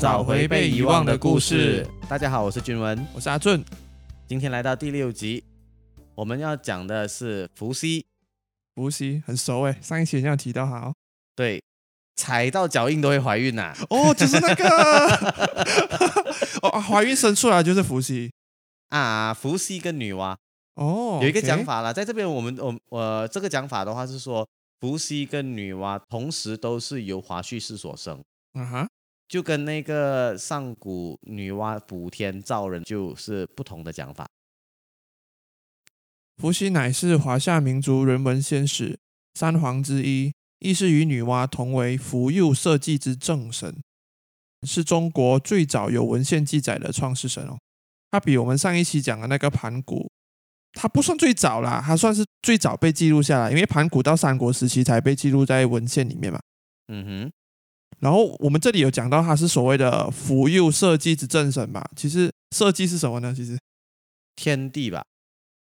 找回被遗忘的故事。大家好，我是君文，我是阿俊。今天来到第六集，我们要讲的是伏羲。伏羲很熟哎，上一期好像提到他哦。对，踩到脚印都会怀孕呐。哦，就是那个 哦，怀孕生出来就是伏羲啊。伏羲跟女娲哦，有一个讲法啦，在这边我们我我这个讲法的话是说，伏羲跟女娲同时都是由华胥氏所生。啊哈。就跟那个上古女娲补天造人就是不同的讲法。伏羲乃是华夏民族人文先史三皇之一，亦是与女娲同为伏佑社稷之正神，是中国最早有文献记载的创世神哦。他比我们上一期讲的那个盘古，他不算最早啦，他算是最早被记录下来，因为盘古到三国时期才被记录在文献里面嘛。嗯哼。然后我们这里有讲到他是所谓的福佑社稷之正神嘛？其实社稷是什么呢？其实天地吧？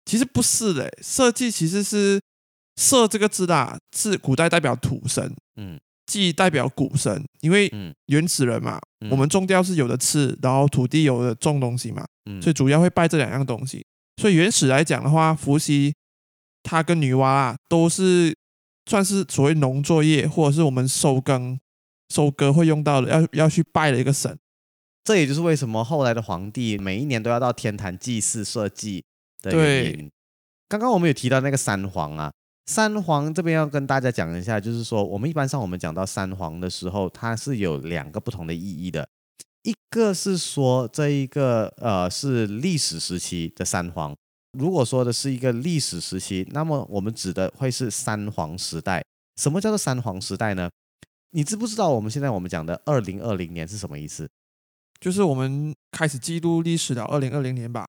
其实不是的，社稷其实是社这个字啦，是古代代表土神，嗯，稷代表谷神，因为原始人嘛，我们种掉是有的吃，然后土地有的种东西嘛，所以主要会拜这两样东西。所以原始来讲的话，伏羲他跟女娲啊，都是算是所谓农作业或者是我们收耕。收割会用到的，要要去拜的一个神，这也就是为什么后来的皇帝每一年都要到天坛祭祀社稷的原因。刚刚我们有提到那个三皇啊，三皇这边要跟大家讲一下，就是说我们一般上我们讲到三皇的时候，它是有两个不同的意义的，一个是说这一个呃是历史时期的三皇，如果说的是一个历史时期，那么我们指的会是三皇时代。什么叫做三皇时代呢？你知不知道我们现在我们讲的二零二零年是什么意思？就是我们开始记录历史的二零二零年吧？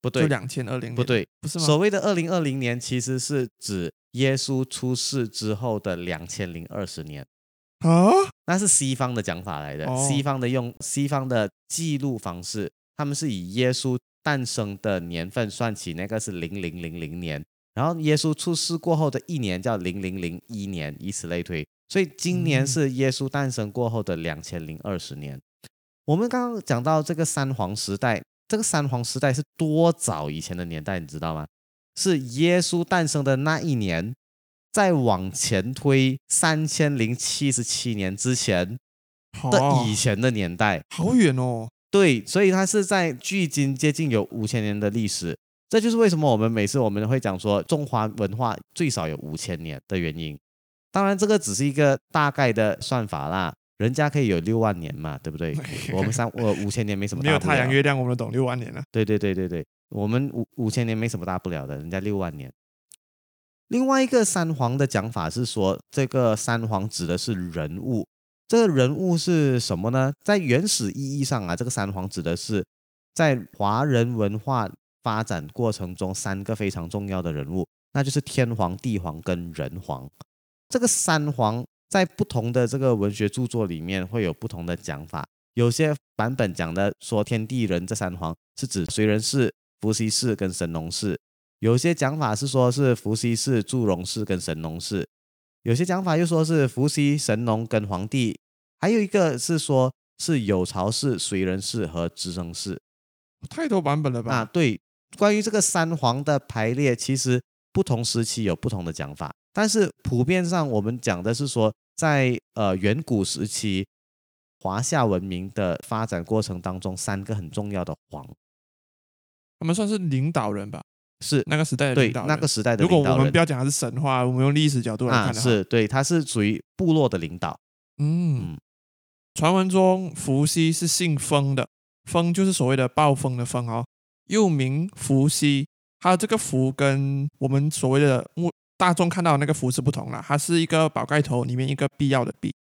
不对，就两千二零。不对，不是吗？所谓的二零二零年，其实是指耶稣出世之后的两千零二十年啊。那是西方的讲法来的，西方的用西方的记录方式，他们是以耶稣诞生的年份算起，那个是零零零零年，然后耶稣出世过后的一年叫零零零一年，以此类推。所以今年是耶稣诞生过后的两千零二十年。我们刚刚讲到这个三皇时代，这个三皇时代是多早以前的年代，你知道吗？是耶稣诞生的那一年，再往前推三千零七十七年之前的以前的年代，好远哦。对，所以它是在距今接近有五千年的历史。这就是为什么我们每次我们会讲说中华文化最少有五千年的原因。当然，这个只是一个大概的算法啦。人家可以有六万年嘛，对不对？我们三我五千年没什么。没有太阳月亮，我们懂六万年了。对对对对对，我们五五千年没什么大不了的，人家六万年。另外一个三皇的讲法是说，这个三皇指的是人物。这个人物是什么呢？在原始意义上啊，这个三皇指的是在华人文化发展过程中三个非常重要的人物，那就是天皇、地皇跟人皇。这个三皇在不同的这个文学著作里面会有不同的讲法，有些版本讲的说天地人这三皇是指燧人氏、伏羲氏跟神农氏，有些讲法是说是伏羲氏、祝融氏跟神农氏，有些讲法又说是伏羲、神农跟皇帝，还有一个是说是有巢氏、燧人氏和支生氏，太多版本了吧？啊，对，关于这个三皇的排列，其实不同时期有不同的讲法。但是普遍上，我们讲的是说，在呃远古时期，华夏文明的发展过程当中，三个很重要的皇，他们算是领导人吧？是那个时代的领导人。那个时代的如果我们不要讲它是神话，我们用历史角度来看的话，是对，他是属于部落的领导。嗯，传闻中伏羲是姓封的，封就是所谓的暴风的风哦，又名伏羲。他这个伏跟我们所谓的木。大众看到那个“福”是不同了，它是一个宝盖头里面一个必要的“必”，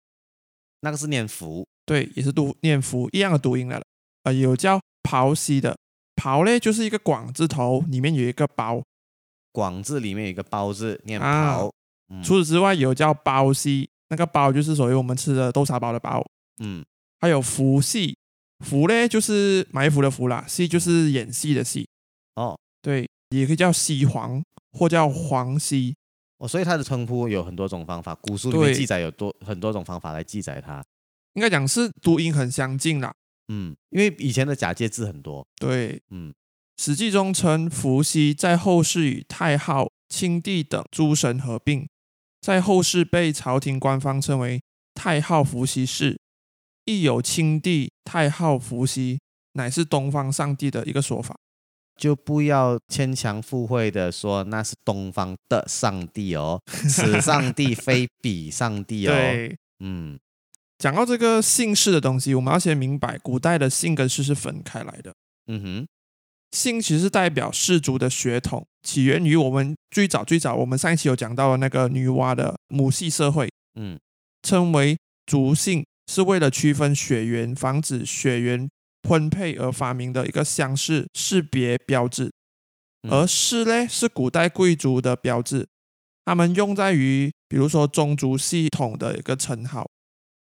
那个是念“福”，对，也是读念“福”一样的读音来了。呃，有叫“刨西”的“刨”嘞，就是一个“广”字头里面有一个“包”，“广”字里面有一个“包”字，念“刨”。除此之外，有叫“包西”，那个“包”就是所谓我们吃的豆沙包的“包”。嗯，还有“福戏”，“福”嘞就是埋伏的“伏”啦，“戏”就是演戏的“戏”。哦，对，也可以叫“西黄”或叫“黄溪”。哦，所以他的称呼有很多种方法，古书里面记载有多很多种方法来记载他。应该讲是读音很相近啦，嗯，因为以前的假借字很多，对，嗯。史记中称伏羲在后世与太昊、青帝等诸神合并，在后世被朝廷官方称为太昊伏羲氏，亦有青帝、太昊伏羲乃是东方上帝的一个说法。就不要牵强附会的说那是东方的上帝哦，此上帝非彼上帝哦。，对，嗯。讲到这个姓氏的东西，我们要先明白，古代的姓跟氏是分开来的。嗯哼，姓其实是代表氏族的血统，起源于我们最早最早我们上一期有讲到的那个女娲的母系社会，嗯。称为族姓，是为了区分血缘，防止血缘婚配而发明的一个相氏识别标志。嗯而氏呢，是古代贵族的标志，他们用在于比如说宗族系统的一个称号。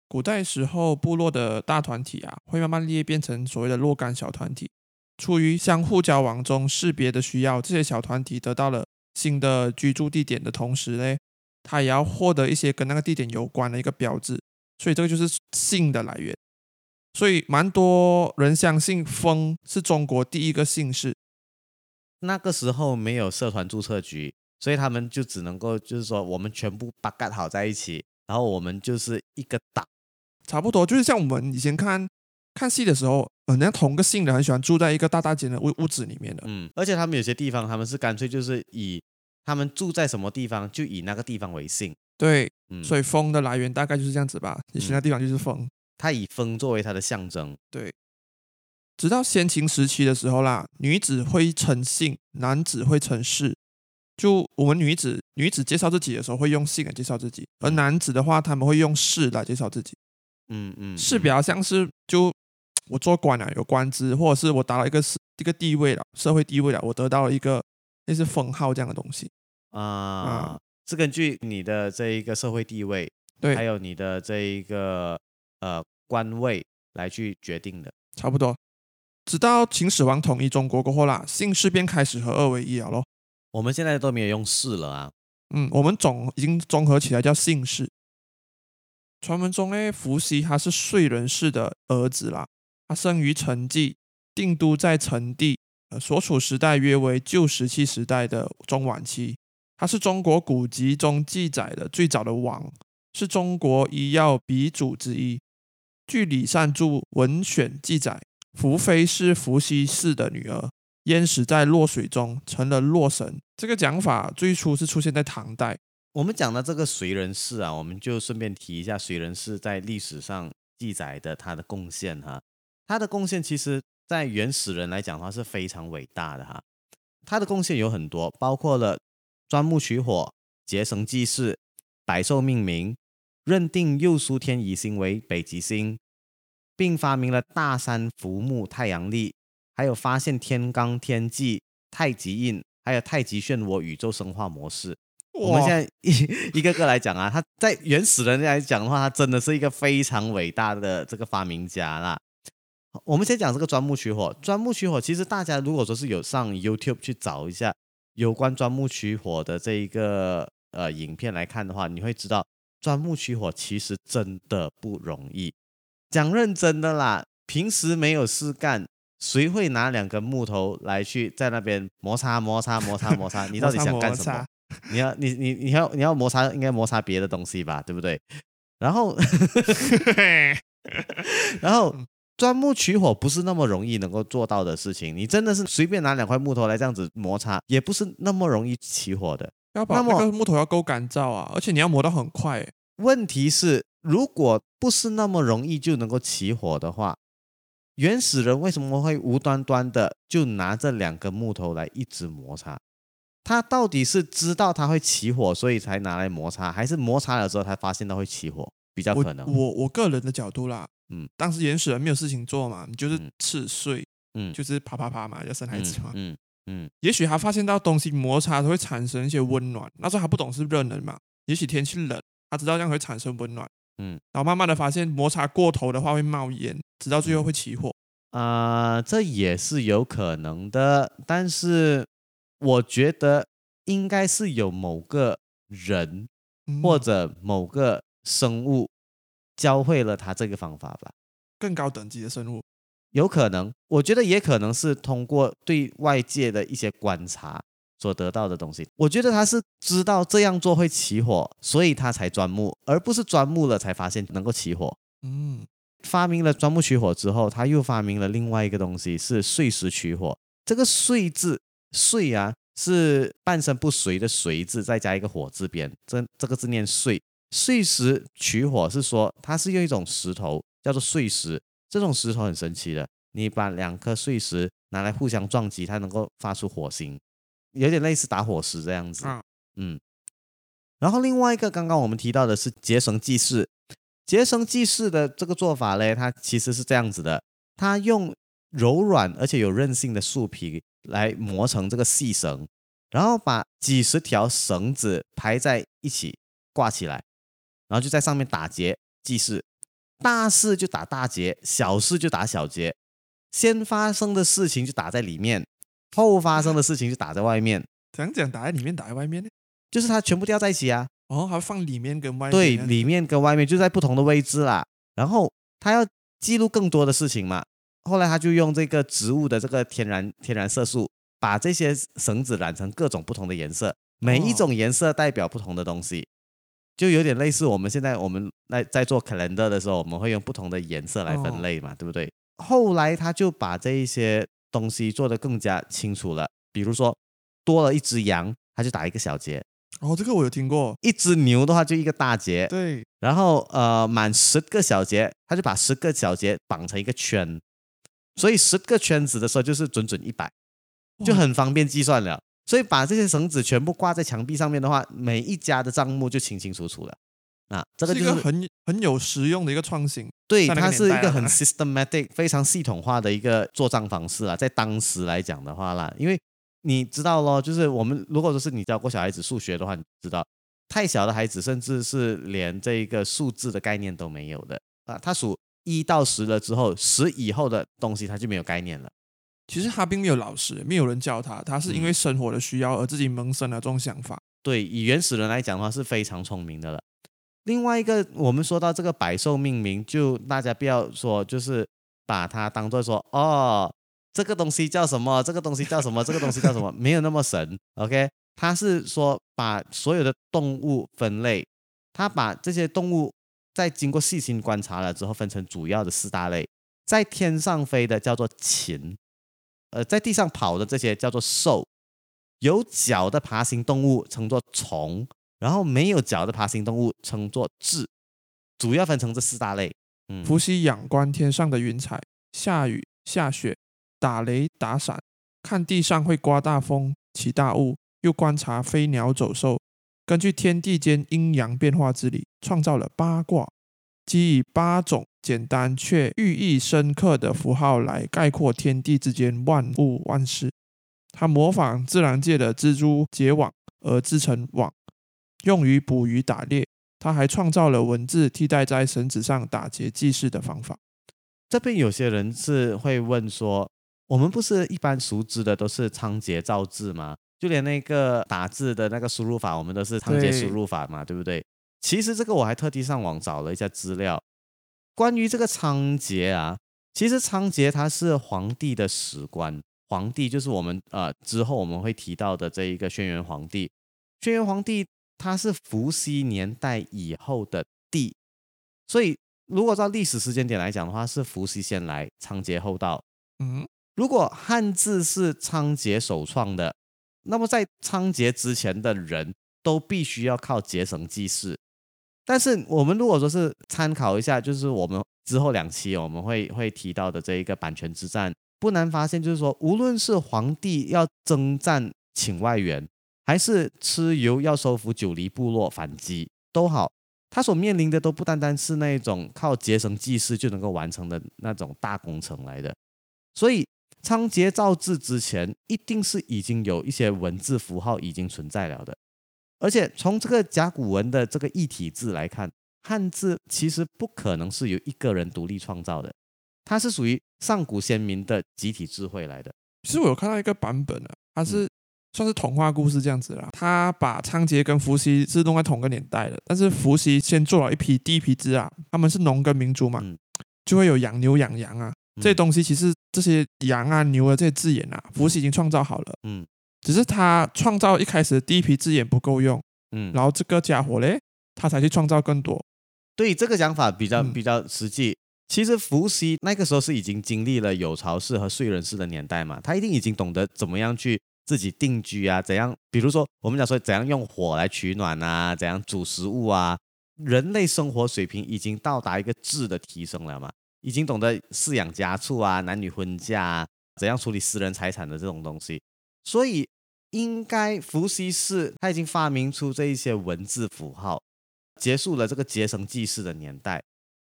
古代时候，部落的大团体啊，会慢慢裂变成所谓的若干小团体。出于相互交往中识别的需要，这些小团体得到了新的居住地点的同时呢，他也要获得一些跟那个地点有关的一个标志，所以这个就是姓的来源。所以蛮多人相信风是中国第一个姓氏，那个时候没有社团注册局，所以他们就只能够就是说我们全部八嘎好在一起，然后我们就是一个党。差不多就是像我们以前看看戏的时候，人家同个姓的很喜欢住在一个大大间的屋屋子里面的，嗯，而且他们有些地方他们是干脆就是以他们住在什么地方就以那个地方为姓。对，嗯，所以风的来源大概就是这样子吧，你其他地方就是封。他以风作为他的象征。对直到先秦时期的时候啦，女子会称姓，男子会称氏。就我们女子女子介绍自己的时候会用姓来介绍自己，而嗯男子的话他们会用氏来介绍自己。嗯嗯，氏比嗯较像是就我做官啊，有官职，或者是我达到一个是一个地位了，社会地位了，我得到了一个类似封号这样的东西。啊，是根据你的这一个社会地位，对还有你的这一个呃官位来去决定的。差不多。直到秦始皇统一中国过后啦，姓氏便开始合二为一了咯。我们现在都没有用氏了啊。嗯，我们总已经综合起来叫姓氏。传闻中呢，伏羲他是燧人氏的儿子啦，他生于陈纪，定都在陈地，呃，所处时代约为旧石器时代的中晚期。他是中国古籍中记载的最早的王，是中国医药鼻祖之一。据李善注《文选》记载，伏妃是伏羲氏的女儿，淹死在洛水中，成了洛神。这个讲法最初是出现在唐代，我们讲的这个燧人氏啊，我们就顺便提一下燧人氏在历史上记载的他的贡献哈。他的贡献其实，在原始人来讲的话是非常伟大的哈。他的贡献有很多，包括了钻木取火、结绳记事、百兽命名、认定右苏天乙星为北极星，并发明了大山浮木太阳历，还有发现天罡天际、太极印，还有太极漩涡宇宙生化模式。我们现在一 一个个来讲啊，他在原始人来讲的话，他真的是一个非常伟大的这个发明家啦。我们先讲这个钻木取火，钻木取火，其实大家如果说是有上 YouTube 去找一下有关钻木取火的这一个呃影片来看的话，你会知道钻木取火其实真的不容易。讲认真的啦，平时没有事干，谁会拿两根木头来去在那边摩擦摩擦摩擦摩擦？你到底想干什么？你要你你你要你要摩擦，应该摩擦别的东西吧，对不对？然后 然后钻木取火不是那么容易能够做到的事情，你真的是随便拿两块木头来这样子摩擦，也不是那么容易起火的。要把那个木头要够干燥啊，而且你要磨到很快欸。问题是，如果不是那么容易就能够起火的话，原始人为什么会无端端的就拿这两根木头来一直摩擦？他到底是知道它会起火，所以才拿来摩擦，还是摩擦了之后才发现它会起火？比较我可能。我我个人的角度啦，嗯，当时原始人没有事情做嘛，你就是嗯吃睡，嗯就是啪啪啪嘛，要生孩子嘛。嗯嗯也许他发现到东西摩擦它会产生一些温暖，那时候他不懂是热能嘛，也许天气冷，他知道这样会产生温暖，嗯，然后慢慢的发现摩擦过头的话会冒烟，直到最后会起火。啊、这也是有可能的，但是我觉得应该是有某个人嗯。或者某个生物教会了他这个方法吧。更高等级的生物，有可能，我觉得也可能是通过对外界的一些观察所得到的东西。我觉得他是知道这样做会起火，所以他才钻木，而不是钻木了才发现能够起火。嗯，发明了钻木取火之后，他又发明了另外一个东西，是碎石取火。这个“碎”字，“碎”啊，是半身不遂的“遂”字，再加一个火字边，这这个字念“碎”。碎石取火是说，它是用一种石头叫做碎石，这种石头很神奇的，你把两颗碎石拿来互相撞击，它能够发出火星，有点类似打火石这样子。啊嗯，然后另外一个刚刚我们提到的是结绳记事，结绳记事的这个做法嘞，它其实是这样子的，它用柔软而且有韧性的树皮来磨成这个细绳，然后把几十条绳子排在一起挂起来，然后就在上面打结记事，大事就打大结，小事就打小结，先发生的事情就打在里面，后发生的事情就打在外面，怎样讲打在里面，打在外面呢？就是它全部吊在一起啊。哦，还放里面跟外面。对，里面跟外面就在不同的位置啦。然后他要记录更多的事情嘛，后来他就用这个植物的这个天然天然色素，把这些绳子染成各种不同的颜色，每一种颜色代表不同的东西，就有点类似我们现在我们在在做 calendar 的时候，我们会用不同的颜色来分类嘛，对不对？后来他就把这一些东西做得更加清楚了，比如说多了一只羊，他就打一个小结；哦，这个我有听过。一只牛的话就一个大结。对，然后呃，满十个小节，他就把十个小节绑成一个圈，所以十个圈子的时候就是准准一百，就很方便计算了。所以把这些绳子全部挂在墙壁上面的话，每一家的账目就清清楚楚了。啊，这个就是是一个很很有实用的一个创新。对，它是一个很 systematic、非常系统化的一个做账方式啊，在当时来讲的话啦，因为你知道咯，就是我们如果说是你教过小孩子数学的话，你知道太小的孩子甚至是连这一个数字的概念都没有的啊，他数一到十了之后，十以后的东西他就没有概念了。其实他并没有老师，没有人教他，他是因嗯为生活的需要而自己萌生了这种想法。对，以原始人来讲的话是非常聪明的了。另外一个，我们说到这个百兽命名，就大家不要说就是把它当做说哦，这个东西叫什么，这个东西叫什么，这个东西叫什么，没有那么神。OK，他是说把所有的动物分类，他把这些动物在经过细心观察了之后，分成主要的四大类，在天上飞的叫做禽，呃，在地上跑的这些叫做兽，有脚的爬行动物称作虫，然后没有脚的爬行动物称作雉，主要分成这四大类。嗯，伏羲仰观天上的云彩，下雨下雪，打雷打闪，看地上会刮大风起大雾，又观察飞鸟走兽，根据天地间阴阳变化之理，创造了八卦，即以八种简单却寓意深刻的符号来概括天地之间万物万事。它模仿自然界的蜘蛛结网而织成网，用于捕鱼打猎。他还创造了文字替代在绳子上打结记事的方法。这边有些人是会问说，我们不是一般熟知的都是仓颉造字吗？就连那个打字的那个输入法，我们都是仓颉输入法嘛，对不对？其实这个我还特地上网找了一下资料，关于这个仓颉啊，其实仓颉他是皇帝的史官，皇帝就是我们呃之后我们会提到的这一个轩辕皇帝，轩辕皇帝他是伏羲年代以后的帝，所以如果照历史时间点来讲的话，是伏羲先来，仓颉后到。嗯，如果汉字是仓颉首创的，那么在仓颉之前的人都必须要靠结绳记事。但是我们如果说是参考一下，就是我们之后两期我们会会提到的这一个版权之战，不难发现，就是说无论是皇帝要征战请外援，还是蚩尤要收服九黎部落反击，都好，他所面临的都不单单是那种靠结绳记事就能够完成的那种大工程来的。所以仓颉造字之前，一定是已经有一些文字符号已经存在了的。而且从这个甲骨文的这个异体字来看，汉字其实不可能是由一个人独立创造的，它是属于上古先民的集体智慧来的。其实我有看到一个版本啊，它是、算是童话故事这样子啦。他把仓颉跟伏羲是弄在同个年代的，但是伏羲先做了一批第一批字啊，他们是农耕民族嘛，嗯就会有养牛养羊啊，这些东西其实这些羊啊、牛啊这些字眼啊，伏羲已经创造好了，嗯只是他创造一开始的第一批字眼不够用，嗯，然后这个家伙嘞，他才去创造更多。对这个讲法比较嗯比较实际。其实伏羲那个时候是已经经历了有巢氏和燧人氏的年代嘛，他一定已经懂得怎么样去自己定居啊，怎样，比如说我们讲说怎样用火来取暖啊，怎样煮食物啊，人类生活水平已经到达一个质的提升了嘛，已经懂得饲养家畜啊，男女婚嫁啊，怎样处理私人财产的这种东西，所以应该伏羲是他已经发明出这一些文字符号，结束了这个结绳记事的年代。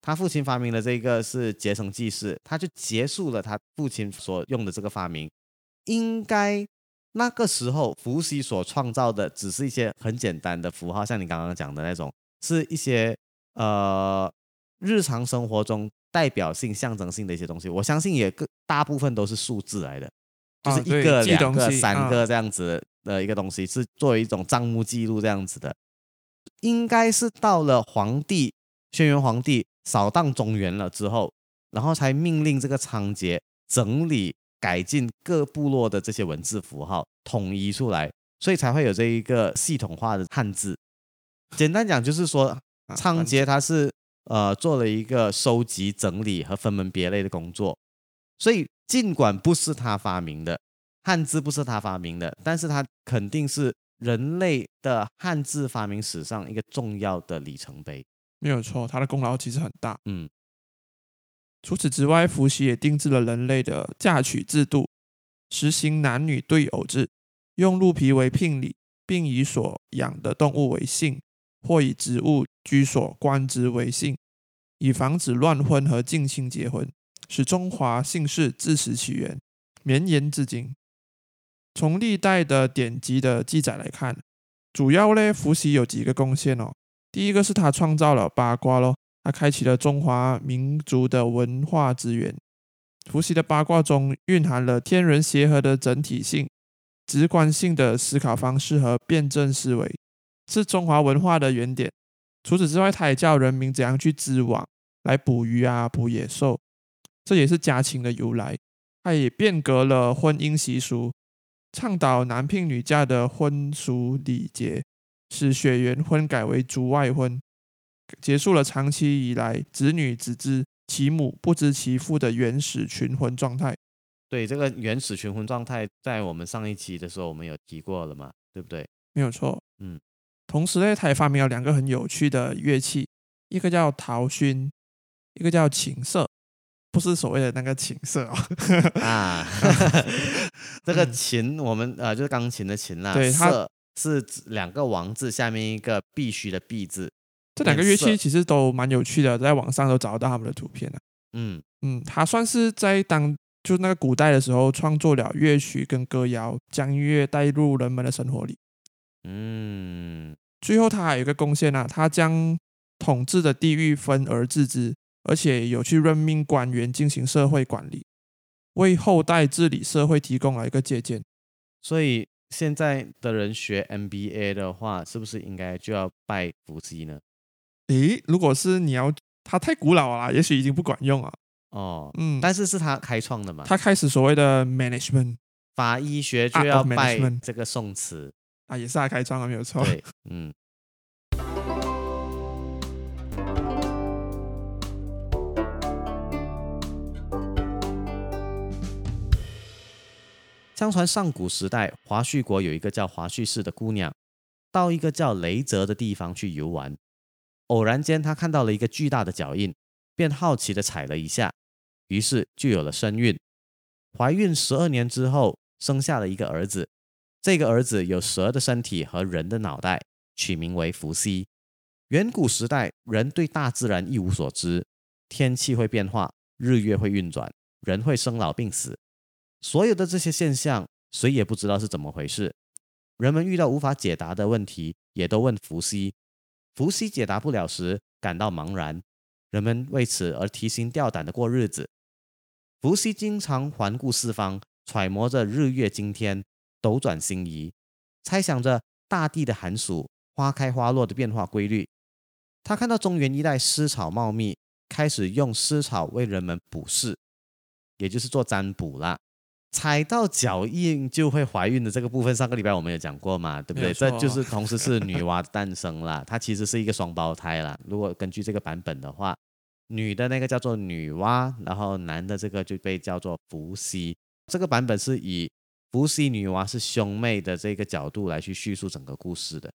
他父亲发明的这个是结绳记事，他就结束了他父亲所用的这个发明。应该那个时候伏羲所创造的只是一些很简单的符号，像你刚刚讲的那种，是一些呃日常生活中代表性、象征性的一些东西。我相信也大部分都是数字来的，就啊是一个、两个、三个这样子的一个东西，是作为一种账目记录这样子的。应该是到了皇帝轩辕皇帝扫荡中原了之后，然后才命令这个仓颉整理改进各部落的这些文字符号，统一出来，所以才会有这一个系统化的汉字。简单讲就是说，啊仓颉他是呃做了一个收集、整理和分门别类的工作，所以尽管不是他发明的，汉字不是他发明的，但是他肯定是人类的汉字发明史上一个重要的里程碑。没有错，他的功劳其实很大。嗯除此之外，伏羲也定制了人类的嫁娶制度，实行男女对偶制，用鹿皮为聘礼，并以所养的动物为姓，或以植物居所官职为姓，以防止乱婚和近亲结婚，使中华姓氏自此起源，绵延至今。从历代的典籍的记载来看，主要呢，伏羲有几个贡献哦。第一个是他创造了八卦咯，他开启了中华民族的文化之源。伏羲的八卦中蕴含了天人协和的整体性、直观性的思考方式和辩证思维，是中华文化的原点。除此之外，他也教人民怎样去织网来捕鱼啊、捕野兽，这也是家禽的由来。他也变革了婚姻习俗，倡导男聘女嫁的婚俗礼节，使血缘婚改为族外婚，结束了长期以来子女只知其母不知其父的原始群婚状态。对，这个原始群婚状态，在我们上一期的时候我们有提过了嘛，对不对？没有错。嗯，同时呢，他也发明了两个很有趣的乐器，一个叫陶埙，一个叫琴瑟，不是所谓的那个琴瑟哦。啊，这个嗯琴我们呃就是钢琴的琴啦，对它瑟是指两个王字下面一个必须的必字，这两个乐器其实都蛮有趣的，在网上都找得到他们的图片了。嗯嗯，他算是在当就那个古代的时候创作了乐曲跟歌谣，将音乐带入人们的生活里。嗯最后，他还有一个贡献啊，他将统治的地域分而治之，而且有去任命官员进行社会管理，为后代治理社会提供了一个借鉴。所以现在的人学 MBA 的话，是不是应该就要拜伏羲呢？诶，如果是你要，他太古老了，也许已经不管用了。哦，嗯，但是是他开创的嘛，他开始所谓的 management 法医学就要拜 management 这个宋词，啊，也是他开创的，没有错。对，嗯。相传上古时代，华胥国有一个叫华胥氏的姑娘，到一个叫雷泽的地方去游玩。偶然间，她看到了一个巨大的脚印，便好奇的踩了一下，于是就有了身孕。怀孕十二年之后，生下了一个儿子。这个儿子有蛇的身体和人的脑袋，取名为伏羲。远古时代，人对大自然一无所知，天气会变化，日月会运转，人会生老病死，所有的这些现象，谁也不知道是怎么回事。人们遇到无法解答的问题，也都问伏羲。伏羲解答不了时，感到茫然，人们为此而提心吊胆的过日子。伏羲经常环顾四方，揣摩着日月经天，斗转星移，猜想着大地的寒暑、花开花落的变化规律。他看到中原一带湿草茂密，开始用湿草为人们补事。也就是做占卜啦。踩到脚印就会怀孕的这个部分，上个礼拜我们有讲过嘛，对不对？这就是同时是女娲的诞生啦，它其实是一个双胞胎啦。如果根据这个版本的话，女的那个叫做女娲，然后男的这个就被叫做伏羲。这个版本是以伏羲女娲是兄妹的这个角度来去叙述整个故事的。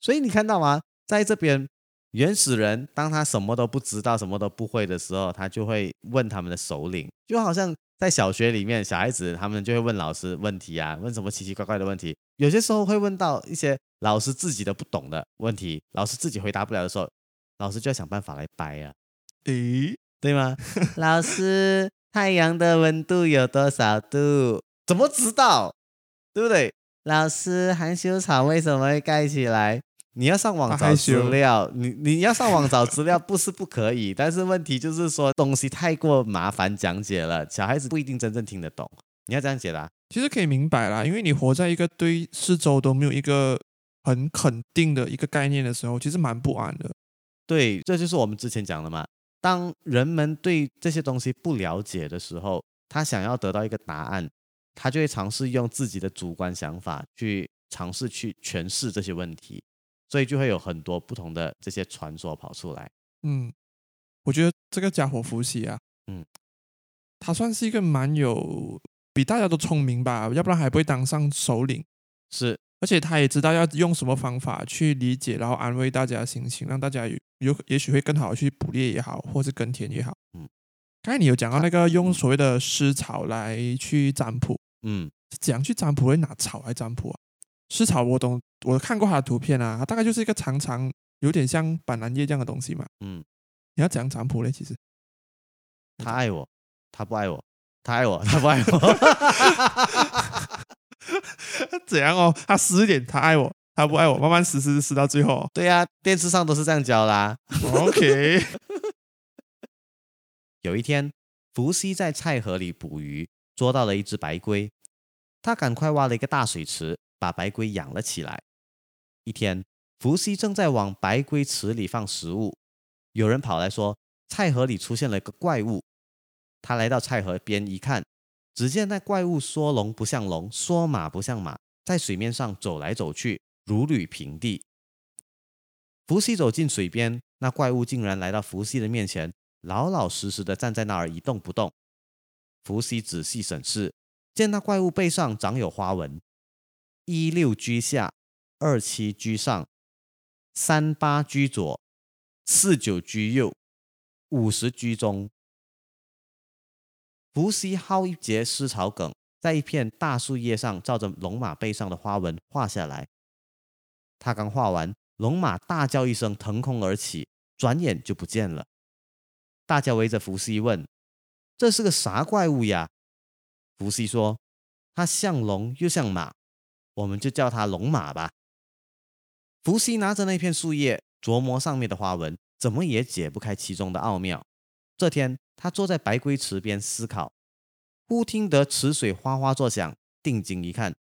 所以你看到吗？在这边，原始人当他什么都不知道、什么都不会的时候，他就会问他们的首领，就好像在小学里面，小孩子他们就会问老师问题啊，问什么奇奇怪怪的问题。有些时候会问到一些老师自己都不懂的问题，老师自己回答不了的时候，老师就要想办法来掰啊。诶，对吗？老师，太阳的温度有多少度？怎么知道？对不对？老师，含羞草为什么会盖起来？你要上网找资料，你你要上网找资料不是不可以，但是问题就是说东西太过麻烦讲解了，小孩子不一定真正听得懂。你要这样解答，其实可以明白啦，因为你活在一个对四周都没有一个很肯定的一个概念的时候，其实蛮不安的。对，这就是我们之前讲的嘛。当人们对这些东西不了解的时候，他想要得到一个答案，他就会尝试用自己的主观想法去尝试去诠释这些问题，所以就会有很多不同的这些传说跑出来。嗯，我觉得这个家伙伏羲啊，嗯，他算是一个蛮有比大家都聪明吧，要不然还不会当上首领。是，而且他也知道要用什么方法去理解，然后安慰大家的心情，让大家有有也许会更好的去捕猎也好，或是耕田也好。嗯，刚才你有讲到那个用所谓的尸草来去占卜，嗯，是怎样去占卜？会拿草来占卜啊？湿草我懂，我看过它的图片啊，它大概就是一个长长，有点像板蓝叶这样的东西嘛。嗯，你要怎样占卜嘞？其实他爱我，他不爱我，他爱我，他不爱我。怎样哦？他死一点，他爱我，他不爱我，慢慢死死死到最后。对呀、电视上都是这样教啦。OK，有一天，伏羲在菜河里捕鱼，捉到了一只白龟。他赶快挖了一个大水池，把白龟养了起来。一天，伏羲正在往白龟池里放食物，有人跑来说，菜河里出现了个怪物。他来到菜河边一看，只见那怪物说龙不像龙，说马不像马，在水面上走来走去，如履平地。伏羲走进水边，那怪物竟然来到伏羲的面前，老老实实的站在那儿一动不动。伏羲仔细审视，见那怪物背上长有花纹，一六居下，二七居上，三八居左，四九居右，五十居中。伏羲薅一截丝草梗，在一片大树叶上照着龙马背上的花纹画下来。他刚画完，龙马大叫一声，腾空而起，转眼就不见了。大家围着伏羲问：“这是个啥怪物呀？”伏羲说：“它像龙又像马，我们就叫它龙马吧。”伏羲拿着那片树叶琢磨上面的花纹，怎么也解不开其中的奥妙。这天，他坐在白龟池边思考，忽听得池水哗哗作响，定睛一看，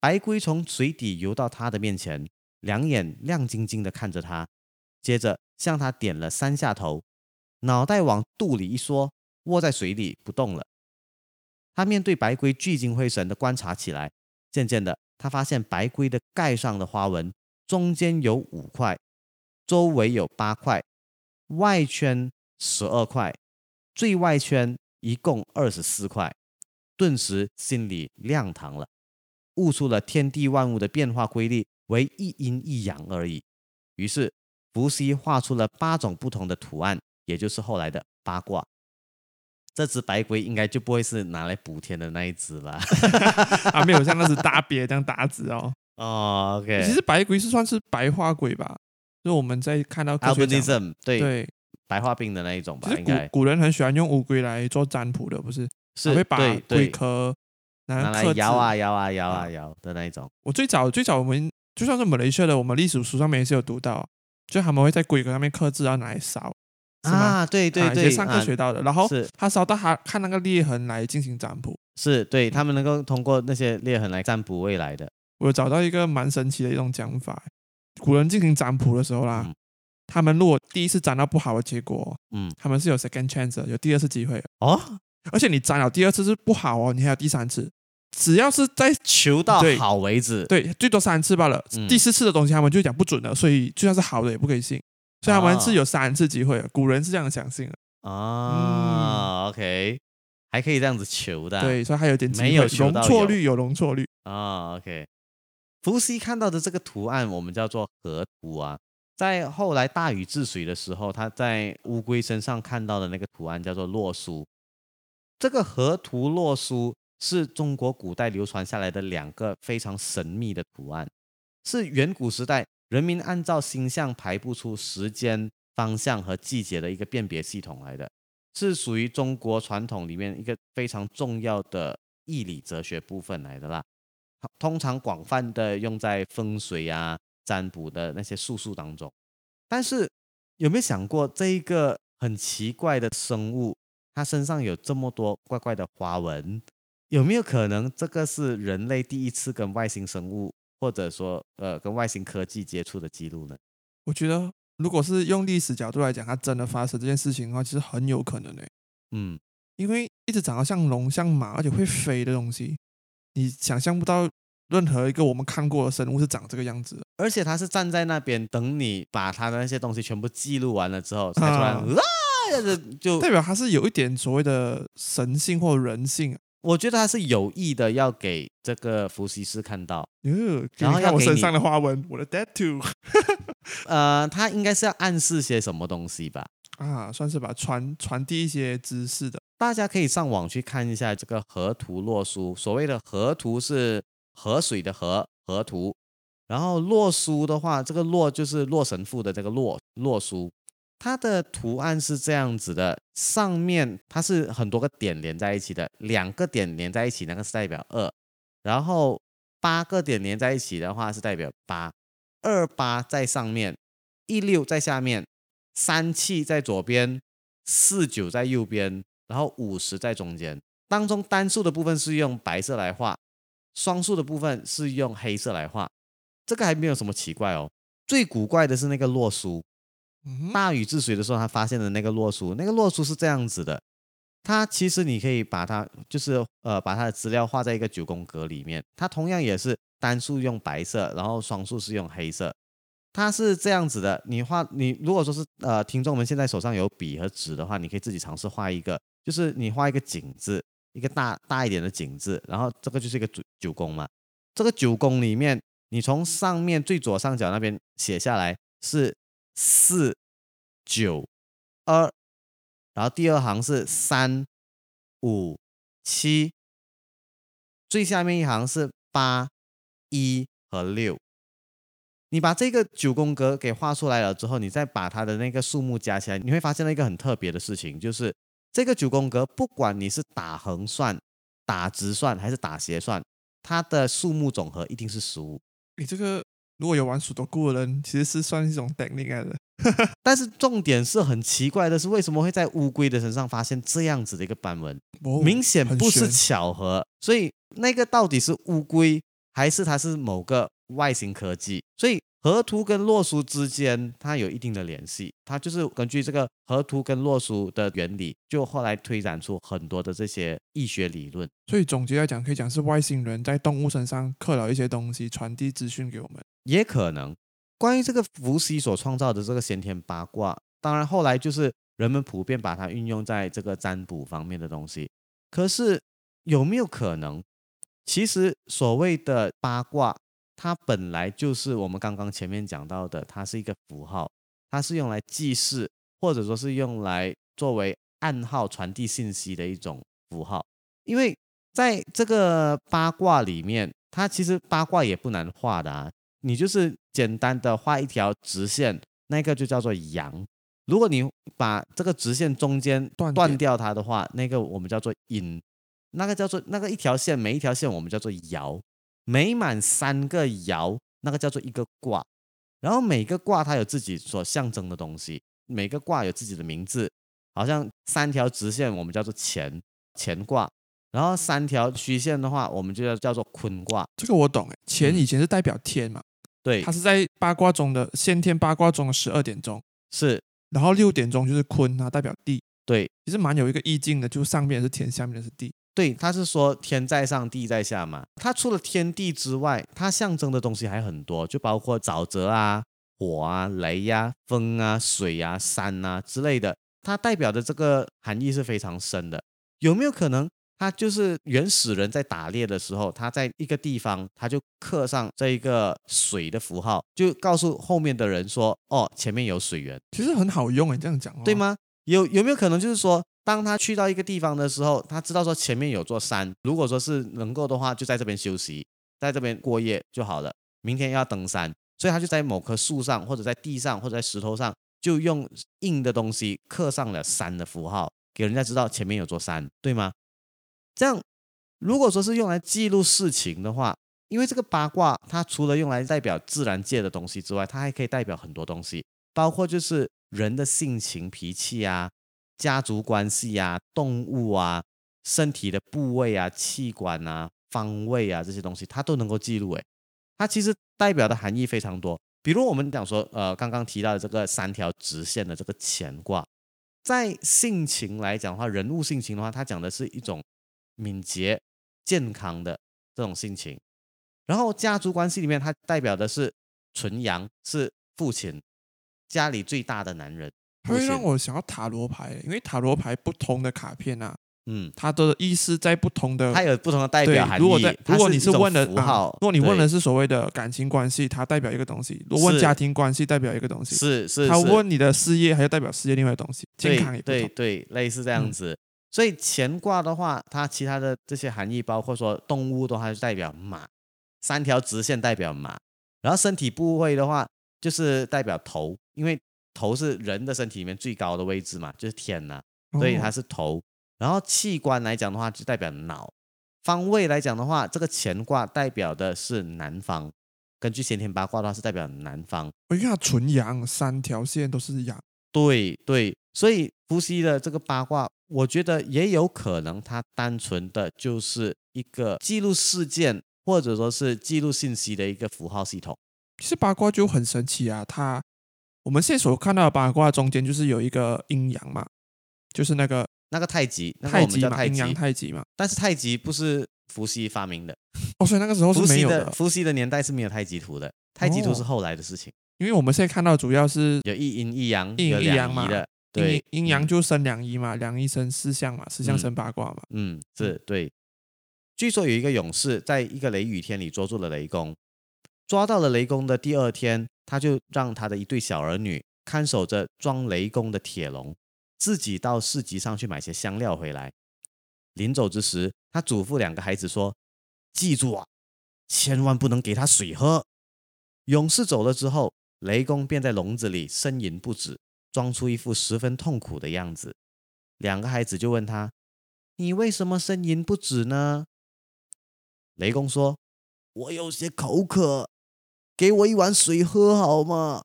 白龟从水底游到他的面前，两眼亮晶晶的看着他，接着向他点了三下头，脑袋往肚里一缩，窝在水里不动了。他面对白龟聚精会神的观察起来，渐渐的，他发现白龟的盖上的花纹中间有五块，周围有八块，外圈十二块，最外圈一共二十四块。顿时心里亮堂了，悟出了天地万物的变化规律为一阴一阳而已。于是，伏羲画出了八种不同的图案，也就是后来的八卦。这只白龟应该就不会是拿来补天的那一只吧？啊，没有像那只大鳖这样大只哦。哦，OK，其实白龟是算是白化龟吧，就我们在看到 albinism 对对，白化病的那一种吧，应该古古人很喜欢用乌龟来做占卜的，不是？是还会把龟壳拿拿来摇啊摇啊摇啊啊摇的那一种。我最早最早我们就算是马来西亚的，我们历史书上面也是有读到，就他们会在龟壳上面刻字，然后拿来烧，是吗？啊，对对对，啊上课啊学到的。然后是他烧到他看那个裂痕来进行占卜。是，对他们能够通过那些裂痕来占卜未来的。我有找到一个蛮神奇的一种讲法，古人进行占卜的时候啦，嗯他们如果第一次占到不好的结果，嗯，他们是有 second chance，有第二次机会。哦，而且你占了第二次是不好哦，你还有第三次，只要是在求到对好为止。对最多三次罢了，嗯第四次的东西他们就讲不准了，所以就算是好的也不可以信，所以他们是有三次机会的，古人是这样相信的，啊、o k 还可以这样子求的。嗯对，所以还有点机没有会，容错率有容错率，啊、o k 伏羲看到的这个图案，我们叫做河图啊。在后来大禹治水的时候，他在乌龟身上看到的那个图案叫做洛书。这个河图洛书是中国古代流传下来的两个非常神秘的图案，是远古时代人民按照星象排布出时间、方向和季节的一个辨别系统来的，是属于中国传统里面一个非常重要的义理哲学部分来的啦。通常广泛的用在风水啊、占卜的那些术数当中。但是有没有想过，这一个很奇怪的生物，它身上有这么多怪怪的花纹，有没有可能这个是人类第一次跟外星生物，或者说呃跟外星科技接触的记录呢？我觉得如果是用历史角度来讲，它真的发生这件事情的话，其实很有可能诶，嗯，因为一直长得像龙、像马，而且会飞的东西，你想象不到任何一个我们看过的生物是长这个样子的。而且它是站在那边等你把它的那些东西全部记录完了之后，才突然啊啊，就就代表它是有一点所谓的神性或人性啊。我觉得他是有意的要给这个伏羲氏看到，哟，然后你看我身上的花纹，我的 tattoo 呃，他应该是要暗示些什么东西吧？啊，算是吧，传传递一些知识的。大家可以上网去看一下这个河图洛书。所谓的河图是河水的河河图，然后洛书的话，这个洛就是洛神赋的这个洛洛书，它的图案是这样子的，上面它是很多个点连在一起的，两个点连在一起，那个是代表二，然后八个点连在一起的话是代表八，二八在上面，一六在下面，三七在左边，四九在右边，然后五十在中间。当中单数的部分是用白色来画，双数的部分是用黑色来画。这个还没有什么奇怪哦。最古怪的是那个洛书，大禹治水的时候，他发现的那个洛书，那个洛书是这样子的，它其实你可以把它就是呃把它的资料画在一个九宫格里面，它同样也是单数用白色，然后双数是用黑色。它是这样子的，你画你如果说是呃听众们现在手上有笔和纸的话，你可以自己尝试画一个，就是你画一个井字，一个大大一点的井字，然后这个就是一个九九宫嘛。这个九宫里面，你从上面最左上角那边写下来是四九二，然后第二行是三五七，最下面一行是八一和六。你把这个九宫格给画出来了之后，你再把它的那个数目加起来，你会发现了一个很特别的事情，就是这个九宫格，不管你是打横算、打直算还是打斜算，它的数目总和一定是十五。你这个如果有玩数多库的人，其实是算一种 technique 来的。但是重点是很奇怪的是，为什么会在乌龟的身上发现这样子的一个斑纹？哦明显不是巧合，所以那个到底是乌龟还是它是某个外星科技？所以河图跟洛书之间它有一定的联系，它就是根据这个河图跟洛书的原理，就后来推展出很多的这些易学理论。所以总结来讲，可以讲是外星人在动物身上刻了一些东西，传递资讯给我们。也可能关于这个伏羲所创造的这个先天八卦，当然后来就是人们普遍把它运用在这个占卜方面的东西。可是有没有可能，其实所谓的八卦，它本来就是我们刚刚前面讲到的，它是一个符号，它是用来记事，或者说是用来作为暗号传递信息的一种符号。因为在这个八卦里面，它其实八卦也不难画的啊，你就是简单的画一条直线，那个就叫做阳。如果你把这个直线中间断断掉它的话，那个我们叫做阴，那个叫做那个一条线，每一条线我们叫做爻，每满三个爻，那个叫做一个卦。然后每个卦它有自己所象征的东西，每个卦有自己的名字，好像三条直线我们叫做乾乾卦，然后三条虚线的话，我们就叫叫做坤卦。这个我懂诶，乾嗯以前是代表天嘛，对它，是在八卦中的先天八卦中的十二点钟，是，然后六点钟就是坤，它代表地。对其实蛮有一个意境的，就上面是天，下面是地。对，他是说天在上，地在下嘛。它除了天地之外，它象征的东西还很多，就包括沼泽啊、火啊、雷呀、风啊、水啊、山啊之类的。它代表的这个含义是非常深的。有没有可能，它就是原始人在打猎的时候，他在一个地方，他就刻上这一个水的符号，就告诉后面的人说：“哦，前面有水源。”其实很好用诶，这样讲哦对？吗？有有没有可能就是说，当他去到一个地方的时候，他知道说前面有座山，如果说是能够的话，就在这边休息，在这边过夜就好了。明天要登山，所以他就在某棵树上，或者在地上，或者在石头上，就用硬的东西刻上了山的符号，给人家知道前面有座山，对吗？这样，如果说是用来记录事情的话，因为这个八卦，它除了用来代表自然界的东西之外，它还可以代表很多东西，包括就是人的性情、脾气啊、家族关系啊、动物啊、身体的部位啊、器官啊、方位啊这些东西，它都能够记录。诶，它其实代表的含义非常多。比如我们讲说，呃，刚刚提到的这个三条直线的这个乾卦，在性情来讲的话，人物性情的话，它讲的是一种敏捷、健康的这种心情。然后家族关系里面，它代表的是纯阳，是父亲，家里最大的男人。它会让我想要塔罗牌，因为塔罗牌不同的卡片啊，嗯，它的意思在不同的它有不同的代表含义。如果在如果你是问的啊符号，如果你问的是所谓的感情关系，它代表一个东西；如果问家庭关系，代表一个东西。是是是他问你的事业，还要代表事业另外的东西。健康也。对对对，类似这样嗯子。所以乾卦的话，它其他的这些含义，包括说动物的话，就代表马，三条直线代表马，然后身体部位的话，就是代表头，因为头是人的身体里面最高的位置嘛，就是天呐、所以它哦是头。然后器官来讲的话，就代表脑。方位来讲的话，这个乾卦代表的是南方。根据先天八卦的话，是代表南方。我看它纯阳，三条线都是阳。对对，所以伏羲的这个八卦，我觉得也有可能，它单纯的就是一个记录事件或者说是记录信息的一个符号系统。其实八卦就很神奇啊，它我们现在所看到的八卦中间就是有一个阴阳嘛，就是那个那个太极，那个太极嘛，我们叫太阴阳极，太极嘛。但是太极不是伏羲发明的，哦，所以那个时候是没有的，伏羲的年代是没有太极图的，太极图是哦后来的事情，因为我们现在看到主要是有一阴一阳，一阴一阳嘛对，阴阳嗯就生两仪嘛，两仪生四象嘛，四象嗯生八卦嘛。嗯，是对。据说有一个勇士在一个雷雨天里捉住了雷公，抓到了雷公的第二天，他就让他的一对小儿女看守着装雷公的铁笼，自己到市集上去买些香料回来。临走之时，他嘱咐两个孩子说：“记住啊，千万不能给他水喝。”勇士走了之后，雷公便在笼子里呻吟不止，装出一副十分痛苦的样子。两个孩子就问他：“你为什么呻吟不止呢？”雷公说：“我有些口渴，给我一碗水喝好吗？”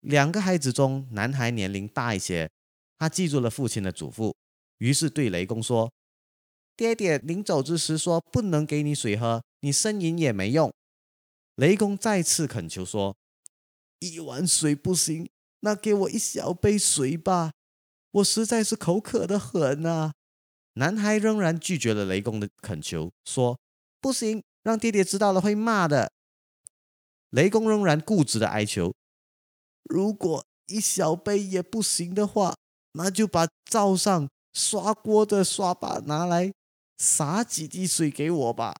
两个孩子中，男孩年龄大一些，他记住了父亲的嘱咐，于是对雷公说：“爹爹临走之时说不能给你水喝，你呻吟也没用。”雷公再次恳求说：“一碗水不行，那给我一小杯水吧，我实在是口渴的很啊。”男孩仍然拒绝了雷公的恳求，说：“不行，让爹爹知道了会骂的。”雷公仍然固执的哀求：“如果一小杯也不行的话，那就把灶上刷锅的刷把拿来，洒几滴水给我吧，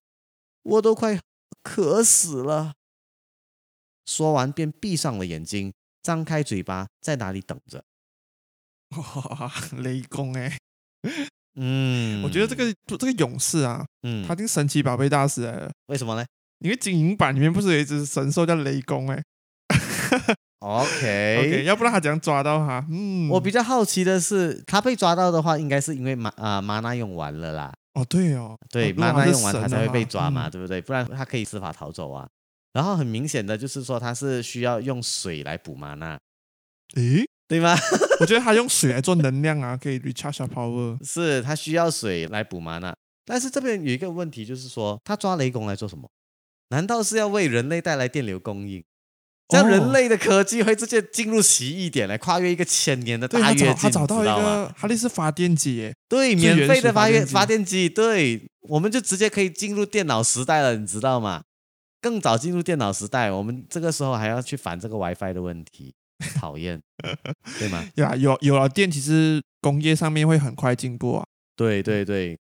我都快渴死了。”说完便闭上了眼睛，张开嘴巴，在哪里等着。哇，雷公哎，嗯，我觉得这个这个勇士啊，嗯，他已经神奇宝贝大师来了。为什么呢因为金银版里面不是有一只神兽叫雷公哎？OK，,，OK，要不然他怎样抓到他？嗯，我比较好奇的是，他被抓到的话，应该是因为玛啊玛纳用完了啦。哦对哦，对，玛纳用完他才会被抓嘛，嗯对不对？不然他可以司法逃走啊。然后很明显的就是说，他是需要用水来补玛纳，诶，对吗？我觉得他用水来做能量啊，可以 recharge 他 power。是他需要水来补玛纳。但是这边有一个问题，就是说他抓雷公来做什么？难道是要为人类带来电流供应？这样人哦类的科技会直接进入奇异点来跨越一个千年的大跃进，他找到一个哈利是发电机耶，对，免费的发电发电机，对，我们就直接可以进入电脑时代了，你知道吗？更早进入电脑时代，我们这个时候还要去烦这个 WiFi 的问题，讨厌，对吗？呀，有有了电，其实工业上面会很快进步啊。对对对。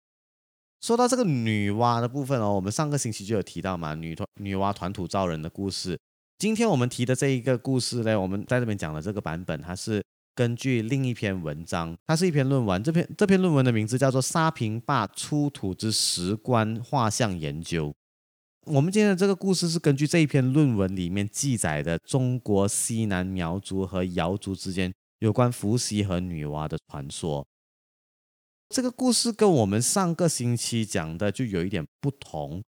说到这个女娲的部分哦，我们上个星期就有提到嘛，女团女娲团土造人的故事。今天我们提的这一个故事呢，我们在这边讲的这个版本，它是根据另一篇文章，它是一篇论文。这篇这篇论文的名字叫做《沙坪坝出土之石棺画像研究》。我们今天的这个故事是根据这一篇论文里面记载的中国西南苗族和瑶族之间有关伏羲和女娲的传说。这个故事跟我们上个星期讲的就有一点不同。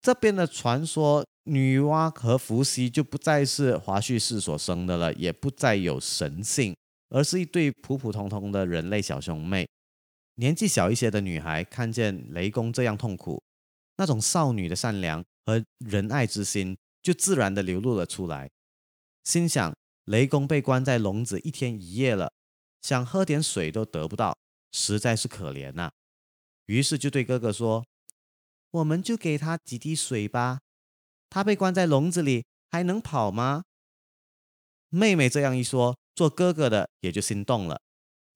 这边的传说，女娲和伏羲就不再是华胥氏所生的了，也不再有神性，而是一对普普通通的人类小兄妹。年纪小一些的女孩看见雷公这样痛苦，那种少女的善良和仁爱之心就自然的流露了出来，心想雷公被关在笼子一天一夜了，想喝点水都得不到，实在是可怜呐、于是就对哥哥说：“我们就给他几滴水吧，他被关在笼子里还能跑吗？”妹妹这样一说，做哥哥的也就心动了，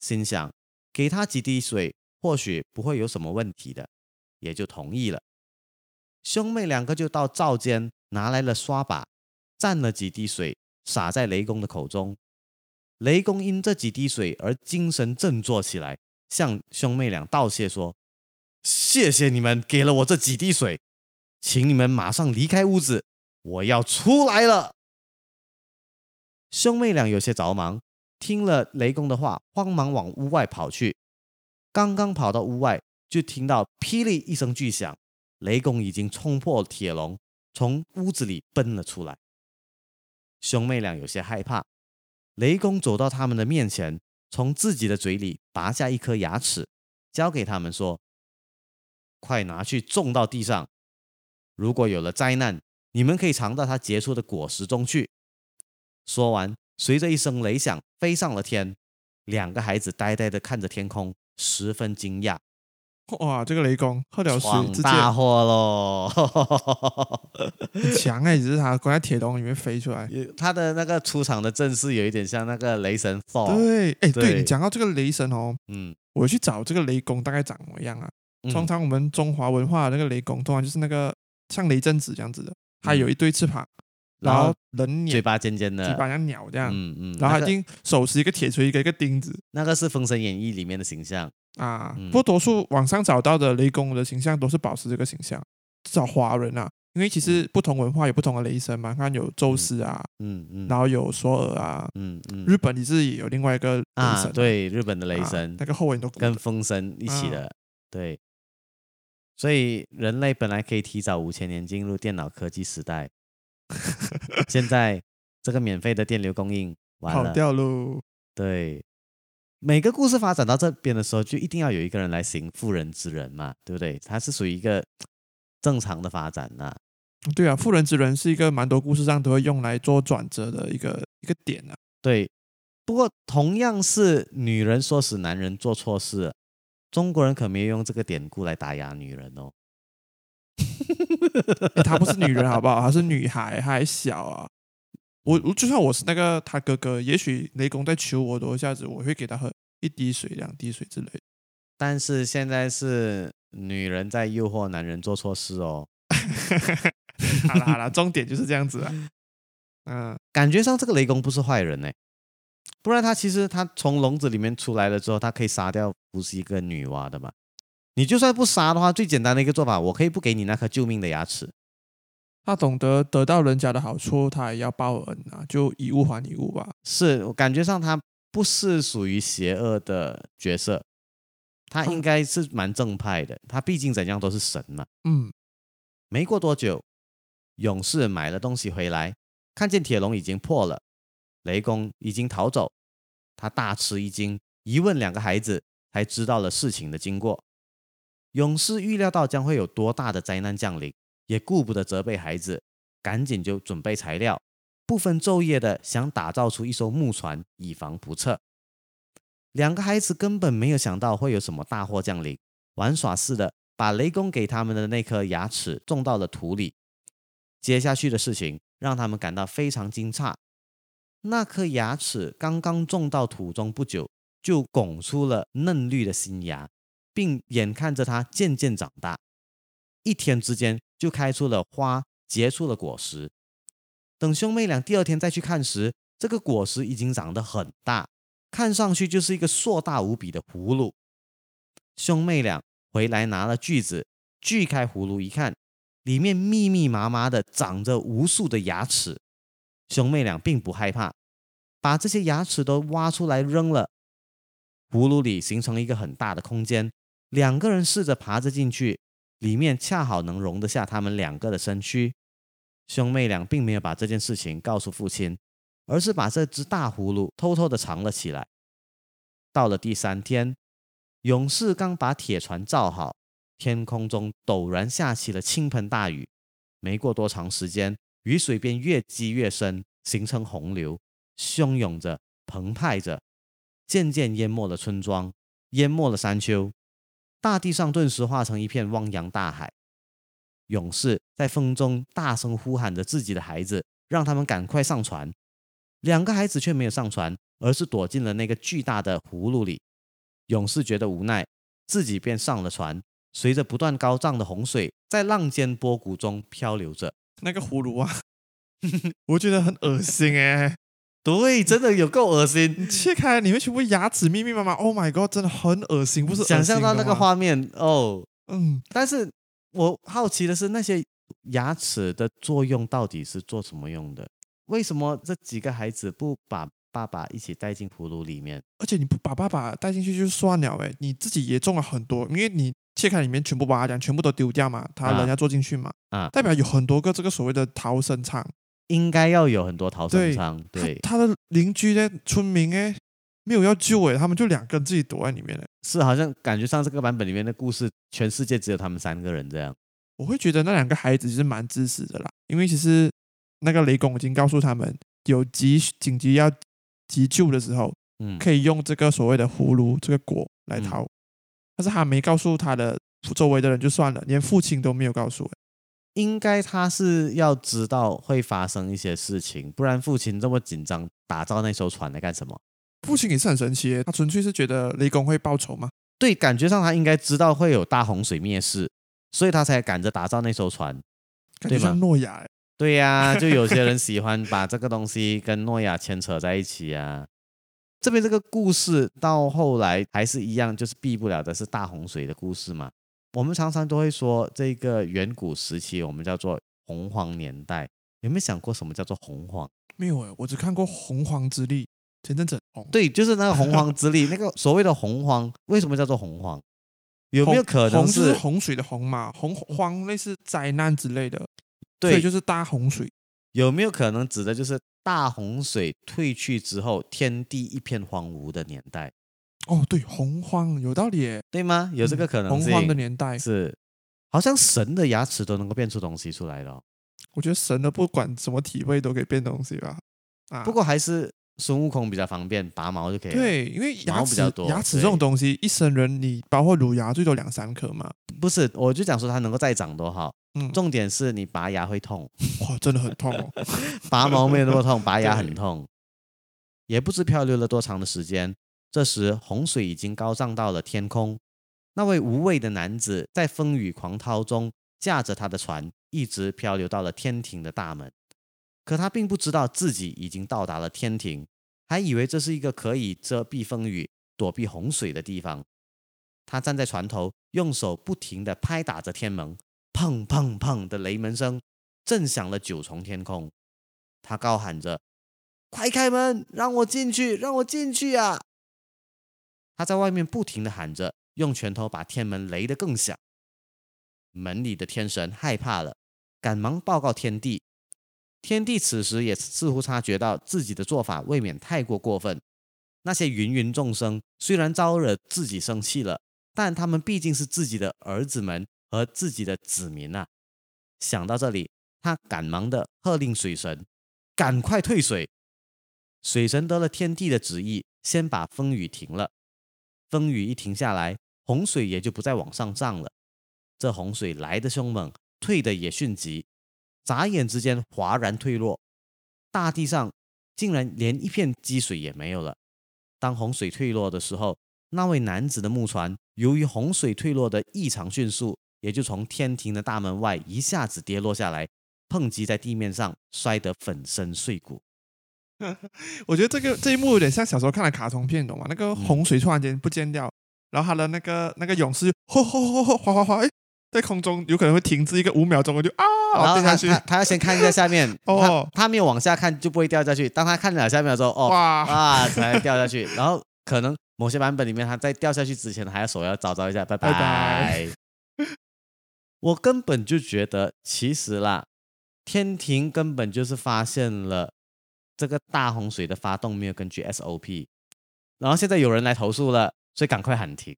心想给他几滴水，或许不会有什么问题的，也就同意了。兄妹两个就到灶间拿来了刷把，蘸了几滴水，洒在雷公的口中。雷公因这几滴水而精神振作起来，向兄妹俩道谢说：“谢谢你们给了我这几滴水，请你们马上离开屋子，我要出来了。”兄妹俩有些着忙，听了雷公的话，慌忙往屋外跑去。刚刚跑到屋外，就听到霹雳一声巨响，雷公已经冲破铁笼，从屋子里奔了出来。兄妹俩有些害怕，雷公走到他们的面前，从自己的嘴里拔下一颗牙齿，交给他们说：“快拿去种到地上，如果有了灾难，你们可以尝到它结出的果实中去。”说完，随着一声雷响，飞上了天。两个孩子呆呆地看着天空，十分惊讶。哇，这个雷公喝了水闯直接大祸喽！很强哎，只是他关在铁笼里面飞出来。他的那个出场的阵势有一点像那个雷神 Thor。对，哎，对对你讲到这个雷神哦，嗯，我去找这个雷公大概长什么样啊？嗯通常我们中华文化的那个雷公，通常就是那个像雷震子这样子的，他有一对翅膀，然后人鸟，嗯嘴巴尖尖的，嘴巴像鸟这样，嗯嗯，然后他那个一定手持一个铁锤，一个一个钉子那个是《封神演义》里面的形象。啊。嗯不过多数网上找到的雷公的形象都是保持这个形象，至少华人啊，因为其实不同文化有不同的雷神嘛，看有宙斯啊，嗯嗯，然后有索尔啊，嗯嗯日本你自己有另外一个雷啊，神，对，日本的雷啊神那个后尾都跟风神一起的，对。所以人类本来可以提早五千年进入电脑科技时代，现在这个免费的电流供应完了跑，掉喽。对。每个故事发展到这边的时候，就一定要有一个人来行妇人之仁嘛，对不对？它是属于一个正常的发展呐、对啊，妇人之仁是一个蛮多故事上都会用来做转折的一个一个点啊。对，不过同样是女人唆使男人做错事，中国人可没有用这个典故来打压女人哦。诶她不是女人好不好？她是女孩，她还小啊。我我就算我是那个他哥哥，也许雷公在求我多一下子，我会给他喝一滴水、两滴水之类的。但是现在是女人在诱惑男人做错事哦，好啦好啦，重点就是这样子啊。嗯，感觉上这个雷公不是坏人呢，不然他其实他从笼子里面出来了之后，他可以杀掉不是一个女娲的嘛。你就算不杀的话，最简单的一个做法，我可以不给你那颗救命的牙齿。他懂得得到人家的好处，他也要报恩啊，就以物还以物吧。是我感觉上他不是属于邪恶的角色，他应该是蛮正派的。他毕竟怎样都是神嘛。嗯，没过多久，勇士买了东西回来，看见铁笼已经破了，雷公已经逃走，他大吃一惊，一问两个孩子，才知道了事情的经过。勇士预料到将会有多大的灾难降临，也顾不得责备孩子，赶紧就准备材料，不分昼夜的想打造出一艘木船，以防不测。两个孩子根本没有想到会有什么大祸降临，玩耍似的把雷公给他们的那颗牙齿种到了土里。接下去的事情让他们感到非常惊诧，那颗牙齿刚刚种到土中不久，就拱出了嫩绿的新芽，并眼看着它渐渐长大，一天之间就开出了花，结出了果实。等兄妹俩第二天再去看时，这个果实已经长得很大，看上去就是一个硕大无比的葫芦。兄妹俩回来拿了锯子锯开葫芦一看，里面密密麻麻的长着无数的牙齿。兄妹俩并不害怕，把这些牙齿都挖出来扔了。葫芦里形成一个很大的空间，两个人试着爬着进去，里面恰好能容得下他们两个的身躯。兄妹俩并没有把这件事情告诉父亲，而是把这只大葫芦偷偷的藏了起来。到了第三天，勇士刚把铁船造好，天空中陡然下起了倾盆大雨。没过多长时间，雨水便越积越深，形成洪流，汹涌着，澎湃着，渐渐淹没了村庄，淹没了山丘，大地上顿时化成一片汪洋大海。勇士在风中大声呼喊着自己的孩子，让他们赶快上船。两个孩子却没有上船，而是躲进了那个巨大的葫芦里。勇士觉得无奈，自己便上了船。随着不断高涨的洪水，在浪尖波谷中漂流着。那个葫芦啊，我觉得很恶心哎。对，真的有够恶心。你切开，里面全部牙齿密密麻麻。Oh my god，真的很恶心，不是？想象到那个话，画面哦，嗯，但是我好奇的是，那些牙齿的作用到底是做什么用的？为什么这几个孩子不把爸爸一起带进葫芦里面？而且你不把爸爸带进去就算了哎，你自己也中了很多，因为你切开里面全部把它讲全部都丢掉嘛，他啊人家坐进去嘛，啊代表有很多个这个所谓的逃生舱。应该要有很多逃生对舱，对，他的邻居呢，村民哎，没有要救哎，他们就两个人自己躲在里面了。是好像感觉上这个版本里面的故事，全世界只有他们三个人这样。我会觉得那两个孩子其实蛮自私的啦，因为其实那个雷公已经告诉他们，有急紧急要急救的时候，嗯，可以用这个所谓的葫芦这个果来逃，但是他没告诉他的周围的人就算了，连父亲都没有告诉。应该他是要知道会发生一些事情，不然父亲这么紧张打造那艘船来干什么？父亲也是很神奇耶，他纯粹是觉得雷公会报仇吗。对，感觉上他应该知道会有大洪水灭世，所以他才赶着打造那艘船。感觉对吗像诺亚，对呀、就有些人喜欢把这个东西跟诺亚牵扯在一起啊。这边这个故事到后来还是一样，就是避不了的是大洪水的故事嘛。我们常常都会说，这个远古时期我们叫做洪荒年代。有没有想过什么叫做洪荒？没有哎，我只看过洪荒之力，前阵子很红。对，就是那个洪荒之力，那个所谓的洪荒，为什么叫做洪荒？有没有可能洪是洪水的洪嘛，洪荒类似灾难之类的，所以对？就是大洪水。有没有可能指的就是大洪水退去之后，天地一片荒芜的年代，哦，对，洪荒有道理耶，对吗？有这个可能性。洪荒的年代，是，好像神的牙齿都能够变出东西出来了哦、我觉得神的不管什么体位都可以变东西吧。啊，不过还是孙悟空比较方便，拔毛就可以了。，对，因为牙比较多牙齿这种东西，一生人你包括乳牙最多两三颗嘛。不是，我就讲说它能够再长多好。嗯，重点是你拔牙会痛，哇，真的很痛哦。拔毛没有那么痛，拔牙 很痛。也不知漂流了多长的时间，这时洪水已经高涨到了天空。那位无畏的男子在风雨狂涛中驾着他的船，一直漂流到了天庭的大门。可他并不知道自己已经到达了天庭，还以为这是一个可以遮蔽风雨、躲避洪水的地方。他站在船头，用手不停地拍打着天门，砰砰砰的雷门声震响了九重天空。他高喊着：“快开门，让我进去，让我进去啊！”他在外面不停的喊着，用拳头把天门擂得更响。门里的天神害怕了，赶忙报告天帝。天帝此时也似乎察觉到自己的做法未免太过过分。那些芸芸众生虽然招惹自己生气了，但他们毕竟是自己的儿子们和自己的子民啊。想到这里，他赶忙的喝令水神赶快退水。水神得了天帝的旨意，先把风雨停了。风雨一停下来，洪水也就不再往上涨了。这洪水来的凶猛，退的也迅疾，眨眼之间哗然退落，大地上竟然连一片积水也没有了。当洪水退落的时候，那位男子的木船由于洪水退落的异常迅速，也就从天庭的大门外一下子跌落下来，碰击在地面上，摔得粉身碎骨。我觉得这个这一幕有点像小时候看的卡通片，懂吗？那个洪水突然间不见掉，然后他的那个那个勇士哗哗哗哗哗哗哗，哎，在空中有可能会停滞一个五秒钟，我就啊，然后他掉下去他他要先看一下下面，哦他他没有往下看就不会掉下去。当他看了下面的时候，哦哇，啊才掉下去。然后可能某些版本里面，他在掉下去之前还要手要招招一下，拜拜拜拜。我根本就觉得，其实啦，天庭根本就是发现了这个大洪水的发动没有根据 SOP，然后现在有人来投诉了，所以赶快喊停。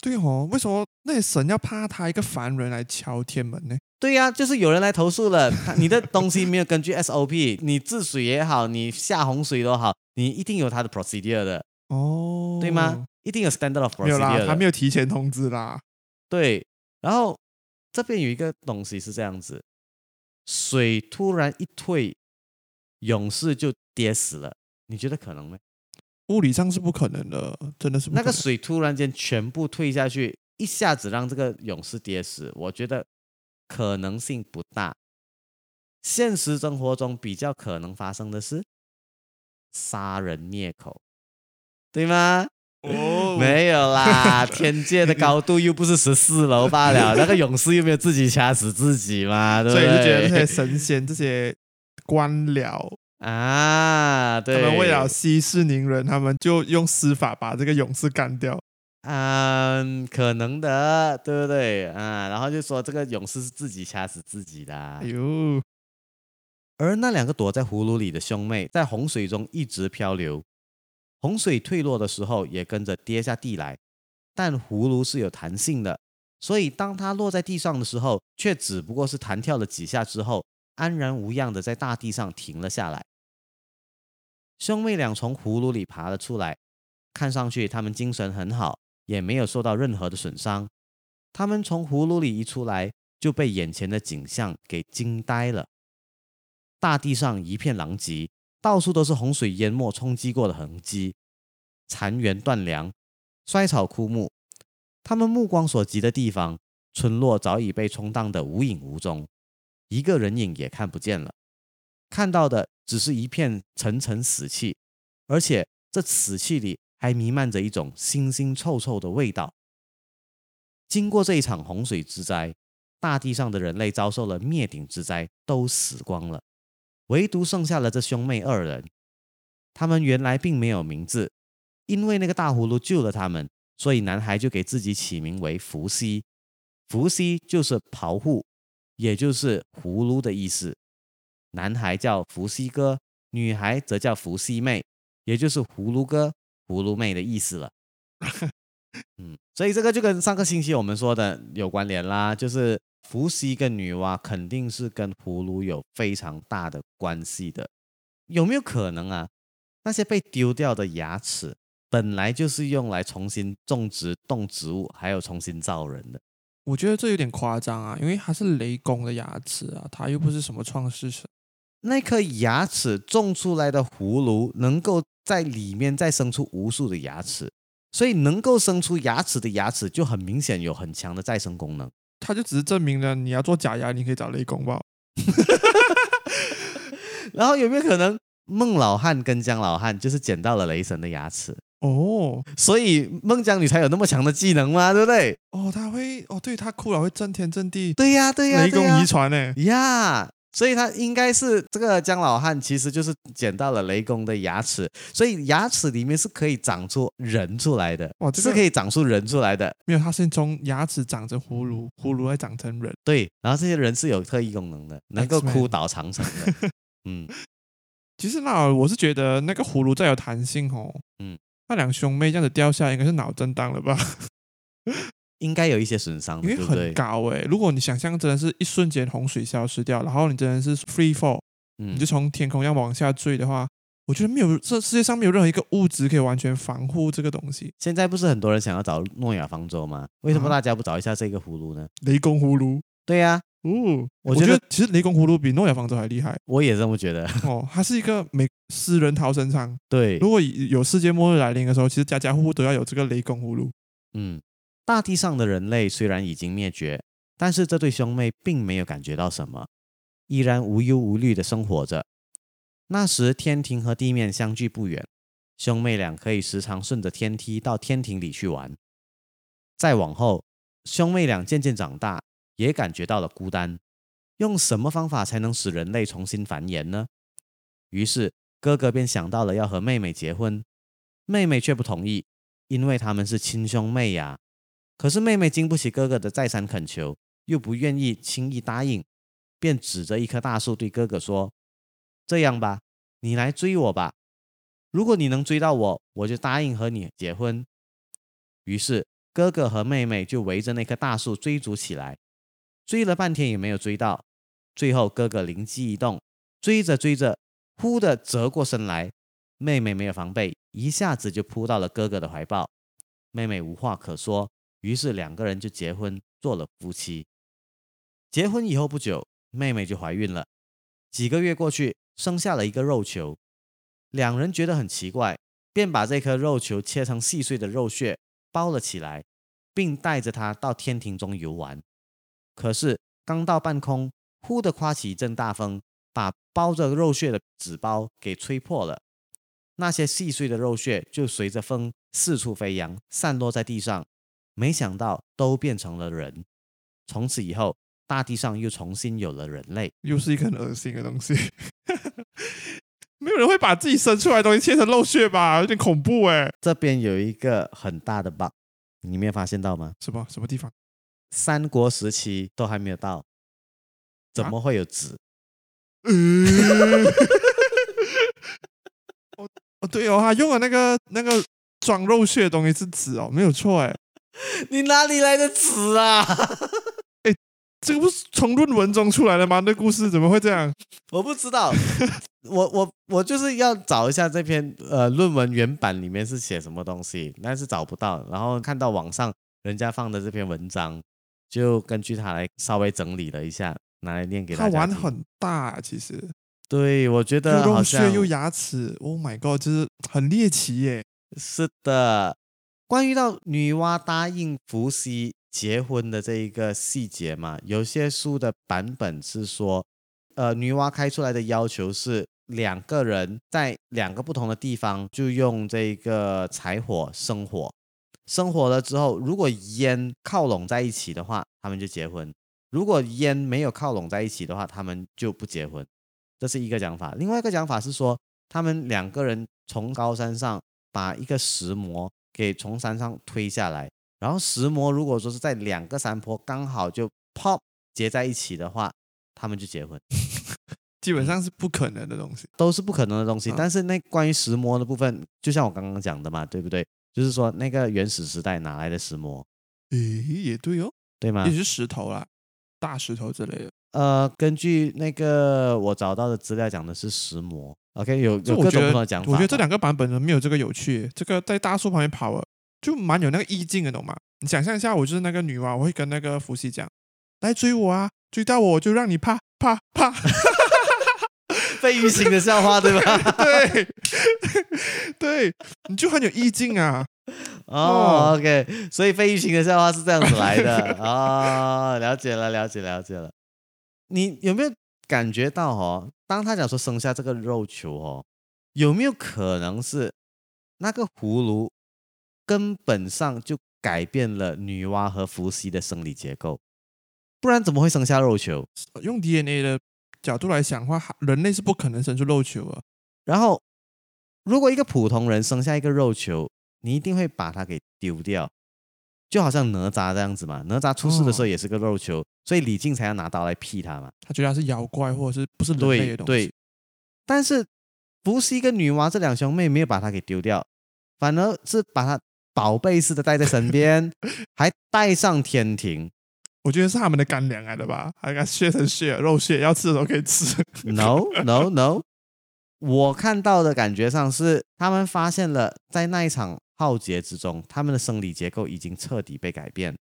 对哦，为什么那些神要怕他一个凡人来敲天门呢？对呀、就是有人来投诉了，他你的东西没有根据 SOP，你治水也好，你下洪水都好，你一定有它的 procedure 的，哦，对吗？？一定有 standard of 没有啦，procedure 的。他没有提前通知啦。对，然后这边有一个东西是这样子，水突然一退，勇士就跌死了，你觉得可能吗？物理上是不可能的，真的是不可能那个水突然间全部退下去，一下子让这个勇士跌死，我觉得可能性不大。现实生活中比较可能发生的是杀人灭口，对吗？哦没有啦，天界的高度又不是十四楼罢了，那个勇士又没有自己掐死自己嘛，对不所以对？就觉得这些神仙、这些官僚，啊，他对，们为了息事宁人，他们就用司法把这个勇士干掉。嗯，可能的，对不对啊？然后就说这个勇士是自己掐死自己的啊哎，呦，而那两个躲在葫芦里的兄妹，在洪水中一直漂流，洪水退落的时候也跟着跌下地来。但葫芦是有弹性的，所以当它落在地上的时候，却只不过是弹跳了几下之后，安然无恙的在大地上停了下来。兄妹俩从葫芦里爬了出来，看上去他们精神很好，也没有受到任何的损伤。他们从葫芦里一出来，就被眼前的景象给惊呆了。大地上一片狼藉，到处都是洪水淹没冲击过的痕迹，残垣断梁，衰草枯木。他们目光所及的地方，村落早已被冲荡得无影无踪，一个人影也看不见了。看到的只是一片沉沉死气，而且这死气里还弥漫着一种腥腥臭臭的味道。经过这一场洪水之灾，大地上的人类遭受了灭顶之灾，都死光了。唯独剩下了这兄妹二人。他们原来并没有名字，因为那个大葫芦救了他们，所以男孩就给自己起名为伏羲。伏羲就是袍户，也就是葫芦的意思。男孩叫伏羲哥，女孩则叫伏羲妹，也就是葫芦哥、葫芦妹的意思了。嗯，所以这个就跟上个星期我们说的有关联啦，就是伏羲跟女娲肯定是跟葫芦有非常大的关系的。有没有可能啊？那些被丢掉的牙齿本来就是用来重新种植动植物，还有重新造人的。我觉得这有点夸张啊，因为他是雷公的牙齿啊，他又不是什么创世神。那颗牙齿种出来的葫芦，能够在里面再生出无数的牙齿，所以能够生出牙齿的牙齿就很明显有很强的再生功能。他就只是证明了你要做假牙，你可以找雷公吧。然后有没有可能孟老汉跟姜老汉就是捡到了雷神的牙齿，哦所以孟姜女才有那么强的技能嘛，对不对？哦，她会哦，对她哭了会震天震地，对呀，对呀，雷公遗传呢。呀所以她应该是这个姜老汉，其实就是捡到了雷公的牙齿，所以牙齿里面是可以长出人出来的，哇这个是可以长出人出来的。没有，他是从牙齿长成葫芦，葫芦再长成人。对，然后这些人是有特异功能的，能够哭倒长城的。嗯，其实那我是觉得那个葫芦再有弹性哦，嗯，那两兄妹这样子掉下来，应该是脑震荡了吧？应该有一些损伤，因为很？高诶、如果你想象真的是一瞬间洪水消失掉，然后你真的是 free fall，嗯你就从天空要往下坠的话，我觉得没有这世界上没有任何一个物质可以完全防护这个东西。现在不是很多人想要找诺亚方舟吗？为什么啊大家不找一下这个葫芦呢？雷公葫芦，对呀、哦，我我觉得觉得其实雷公葫芦比诺亚方舟还厉害我也这么觉得。哦，它是一个每私人逃生舱。对，如果有世界末日来临的时候，其实家家户户都要有这个雷公葫芦。嗯，大地上的人类虽然已经灭绝，但是这对兄妹并没有感觉到什么，依然无忧无虑的生活着。那时天庭和地面相距不远，兄妹俩可以时常顺着天梯到天庭里去玩。再往后，兄妹俩渐渐长大，也感觉到了孤单。用什么方法才能使人类重新繁衍呢？于是哥哥便想到了要和妹妹结婚，妹妹却不同意，因为他们是亲兄妹呀。可是妹妹经不起哥哥的再三恳求，又不愿意轻易答应，便指着一棵大树对哥哥说：“这样吧，你来追我吧。如果你能追到我，我就答应和你结婚。”于是哥哥和妹妹就围着那棵大树追逐起来，追了半天也没有追到。最后哥哥灵机一动，追着追着，忽地折过身来，妹妹没有防备，一下子就扑到了哥哥的怀抱。妹妹无话可说，于是两个人就结婚，做了夫妻。结婚以后不久，妹妹就怀孕了。几个月过去，生下了一个肉球。两人觉得很奇怪，便把这颗肉球切成细碎的肉屑，包了起来，并带着它到天庭中游玩。可是刚到半空，忽地刮起一阵大风，把包着肉屑的纸包给吹破了。那些细碎的肉屑就随着风四处飞扬，散落在地上。没想到都变成了人。从此以后，大地上又重新有了人类。又是一个很恶心的东西。没有人会把自己生出来的东西切成肉屑吧？有点恐怖哎。这边有一个很大的 bug，你没有发现到吗？什么什么地方？三国时期都还没有到，怎么会有纸？嗯，哦哦对哦，他用的那个那个装肉屑的东西是纸哦，没有错哎。你哪里来的纸啊？哎这个不是从论文中出来的吗？那故事怎么会这样？我不知道，我我我就是要找一下这篇呃论文原版里面是写什么东西，但是找不到。然后看到网上人家放的这篇文章，就根据它来稍微整理了一下，拿来念给他大家听。玩很大，其实对，我觉得好像屑又牙齿，Oh my god，就是很猎奇耶。是的。关于到女娲答应伏羲结婚的这一个细节嘛，有些书的版本是说，呃，女娲开出来的要求是两个人在两个不同的地方就用这个柴火生火，生活了之后，如果烟靠拢在一起的话，他们就结婚；如果烟没有靠拢在一起的话，他们就不结婚。这是一个讲法。另外一个讲法是说，他们两个人从高山上把一个石磨给从山上推下来，然后石磨如果说是在两个山坡刚好就 pop 结在一起的话，他们就结婚，基本上是不可能的东西。都是不可能的东西。嗯但是那关于石磨的部分，就像我刚刚讲的嘛，对不对？就是说那个原始时代哪来的石磨，诶，也对哦，对吗也？是石头啦，大石头之类的。呃，根据那个我找到的资料讲的是石磨，OK，有有各种不同的讲法吧。我觉得这两个版本呢没有这个有趣。这个在大树旁边跑了，就蛮有那个意境的，懂吗？你想象一下，我就是那个女娲，我会跟那个伏羲讲，来追我啊，追到我我就让你啪啪啪。费玉清的笑话，对吧？对对，你就很有意境啊。哦，OK，所以费玉清的笑话是这样子来的 哦，了解了，了解了解了。你有没有感觉到哦？当他讲说生下这个肉球哦，有没有可能是那个葫芦根本上就改变了女娲和伏羲的生理结构？不然怎么会生下肉球？用 DNA 的角度来想的话，人类是不可能生出肉球的。然后，如果一个普通人生下一个肉球，你一定会把它给丢掉，就好像哪吒这样子嘛。哪吒出世的时候哦也是个肉球，所以李靖才要拿刀来劈他嘛。他觉得他是妖怪，或者是不是人类对的东西。对，但是伏羲跟女娲这两兄妹没有把它给丢掉，反而是把他宝贝似的带在身边，还带上天庭。我觉得是他们的干粮来的吧，还给它削成血，肉屑，要吃的时候可以吃。No No No，我看到的感觉上是他们发现了，在那一场浩劫之中，他们的生理结构已经彻底被改变，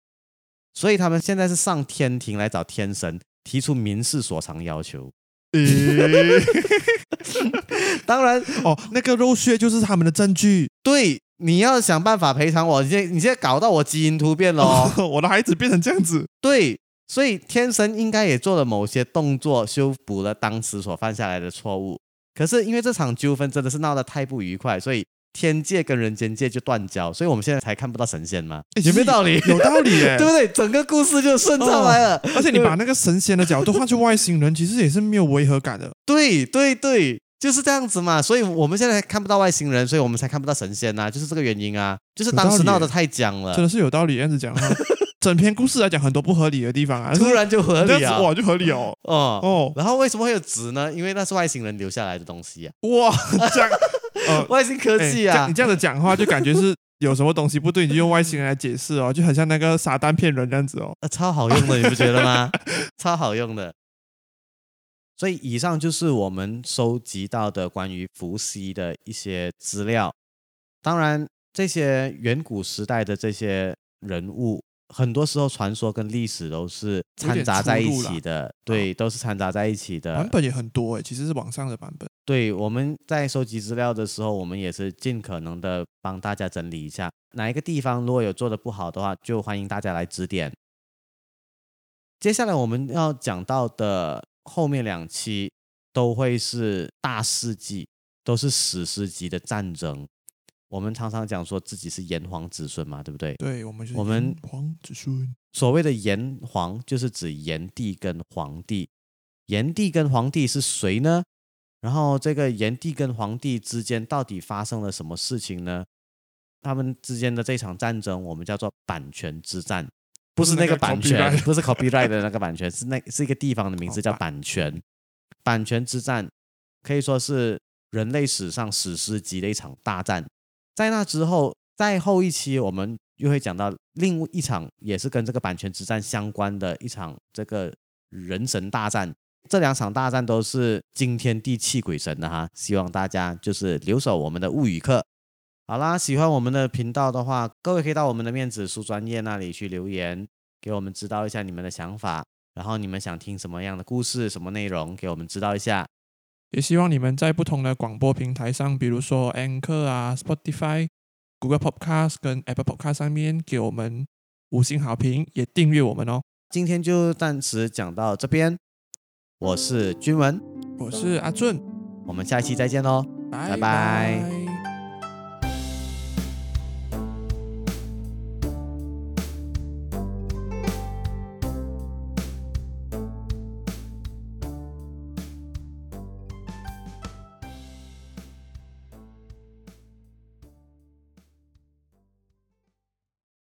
所以他们现在是上天庭来找天神，提出民事所偿要求。诶 当然，哦，那个肉屑就是他们的证据。对，你要想办法赔偿我，你现在你现在搞到我基因突变了 哦。我的孩子变成这样子，对，所以天神应该也做了某些动作，修补了当时所犯下来的错误。可是因为这场纠纷真的是闹得太不愉快，所以天界跟人间界就断交，所以我们现在才看不到神仙嘛，诶有没有道理？有道理耶对。不对？整个故事就顺畅来了。而且你把那个神仙的角度换去外星人，其实也是没有违和感的。对 对对，就是这样子嘛。所以我们现在看不到外星人，所以我们才看不到神仙呐、就是这个原因啊。就是当时闹得太僵了真，的是有道理，这样子讲哈。整篇故事来讲，很多不合理的地方啊，突然就合理啊。哇，就合理哦。哦哦，然后为什么会有纸呢？因为那是外星人留下来的东西啊，哇，这样，呃，外星科哎技啊这你。这样子讲话，就感觉是有什么东西不对，你就用外星人来解释哦，就很像那个撒旦骗人这样子哦。啊，超好用的，你不觉得吗？超好用的。所以以上就是我们收集到的关于伏羲的一些资料。当然，这些远古时代的这些人物，很多时候传说跟历史都是掺杂在一起的，对，都是掺杂在一起的。版本也很多诶，其实是网上的版本。对，我们在收集资料的时候，我们也是尽可能的帮大家整理一下，哪一个地方如果有做的不好的话，就欢迎大家来指点。接下来我们要讲到的后面两期都会是大事记，都是史诗级的战争。我们常常讲说自己是炎黄子孙嘛，对不对？对，我们就是我们炎黄子孙。所谓的炎黄，就是指炎帝跟黄帝。炎帝跟黄帝是谁呢？然后这个炎帝跟黄帝之间到底发生了什么事情呢？他们之间的这场战争，我们叫做版权之战，不是那个版权，不是 copyright 的那个版权，是那是一个地方的名字叫版权。版权之战可以说是人类史上史诗级的一场大战。在那之后，在后一期我们又会讲到另一场也是跟这个版权之战相关的一场这个人神大战。这两场大战都是惊天地泣鬼神的哈，希望大家就是留守我们的物语课。好啦，喜欢我们的频道的话，各位可以到我们的面子书专业那里去留言，给我们知道一下你们的想法，然后你们想听什么样的故事、什么内容，给我们知道一下。也希望你们在不同的广播平台上，比如说 Anchor 啊、Spotify、Google Podcast 跟 Apple Podcast 上面给我们五星好评，也订阅我们哦。今天就暂时讲到这边，我是君文，我是阿俊，我们下期再见喽。拜拜拜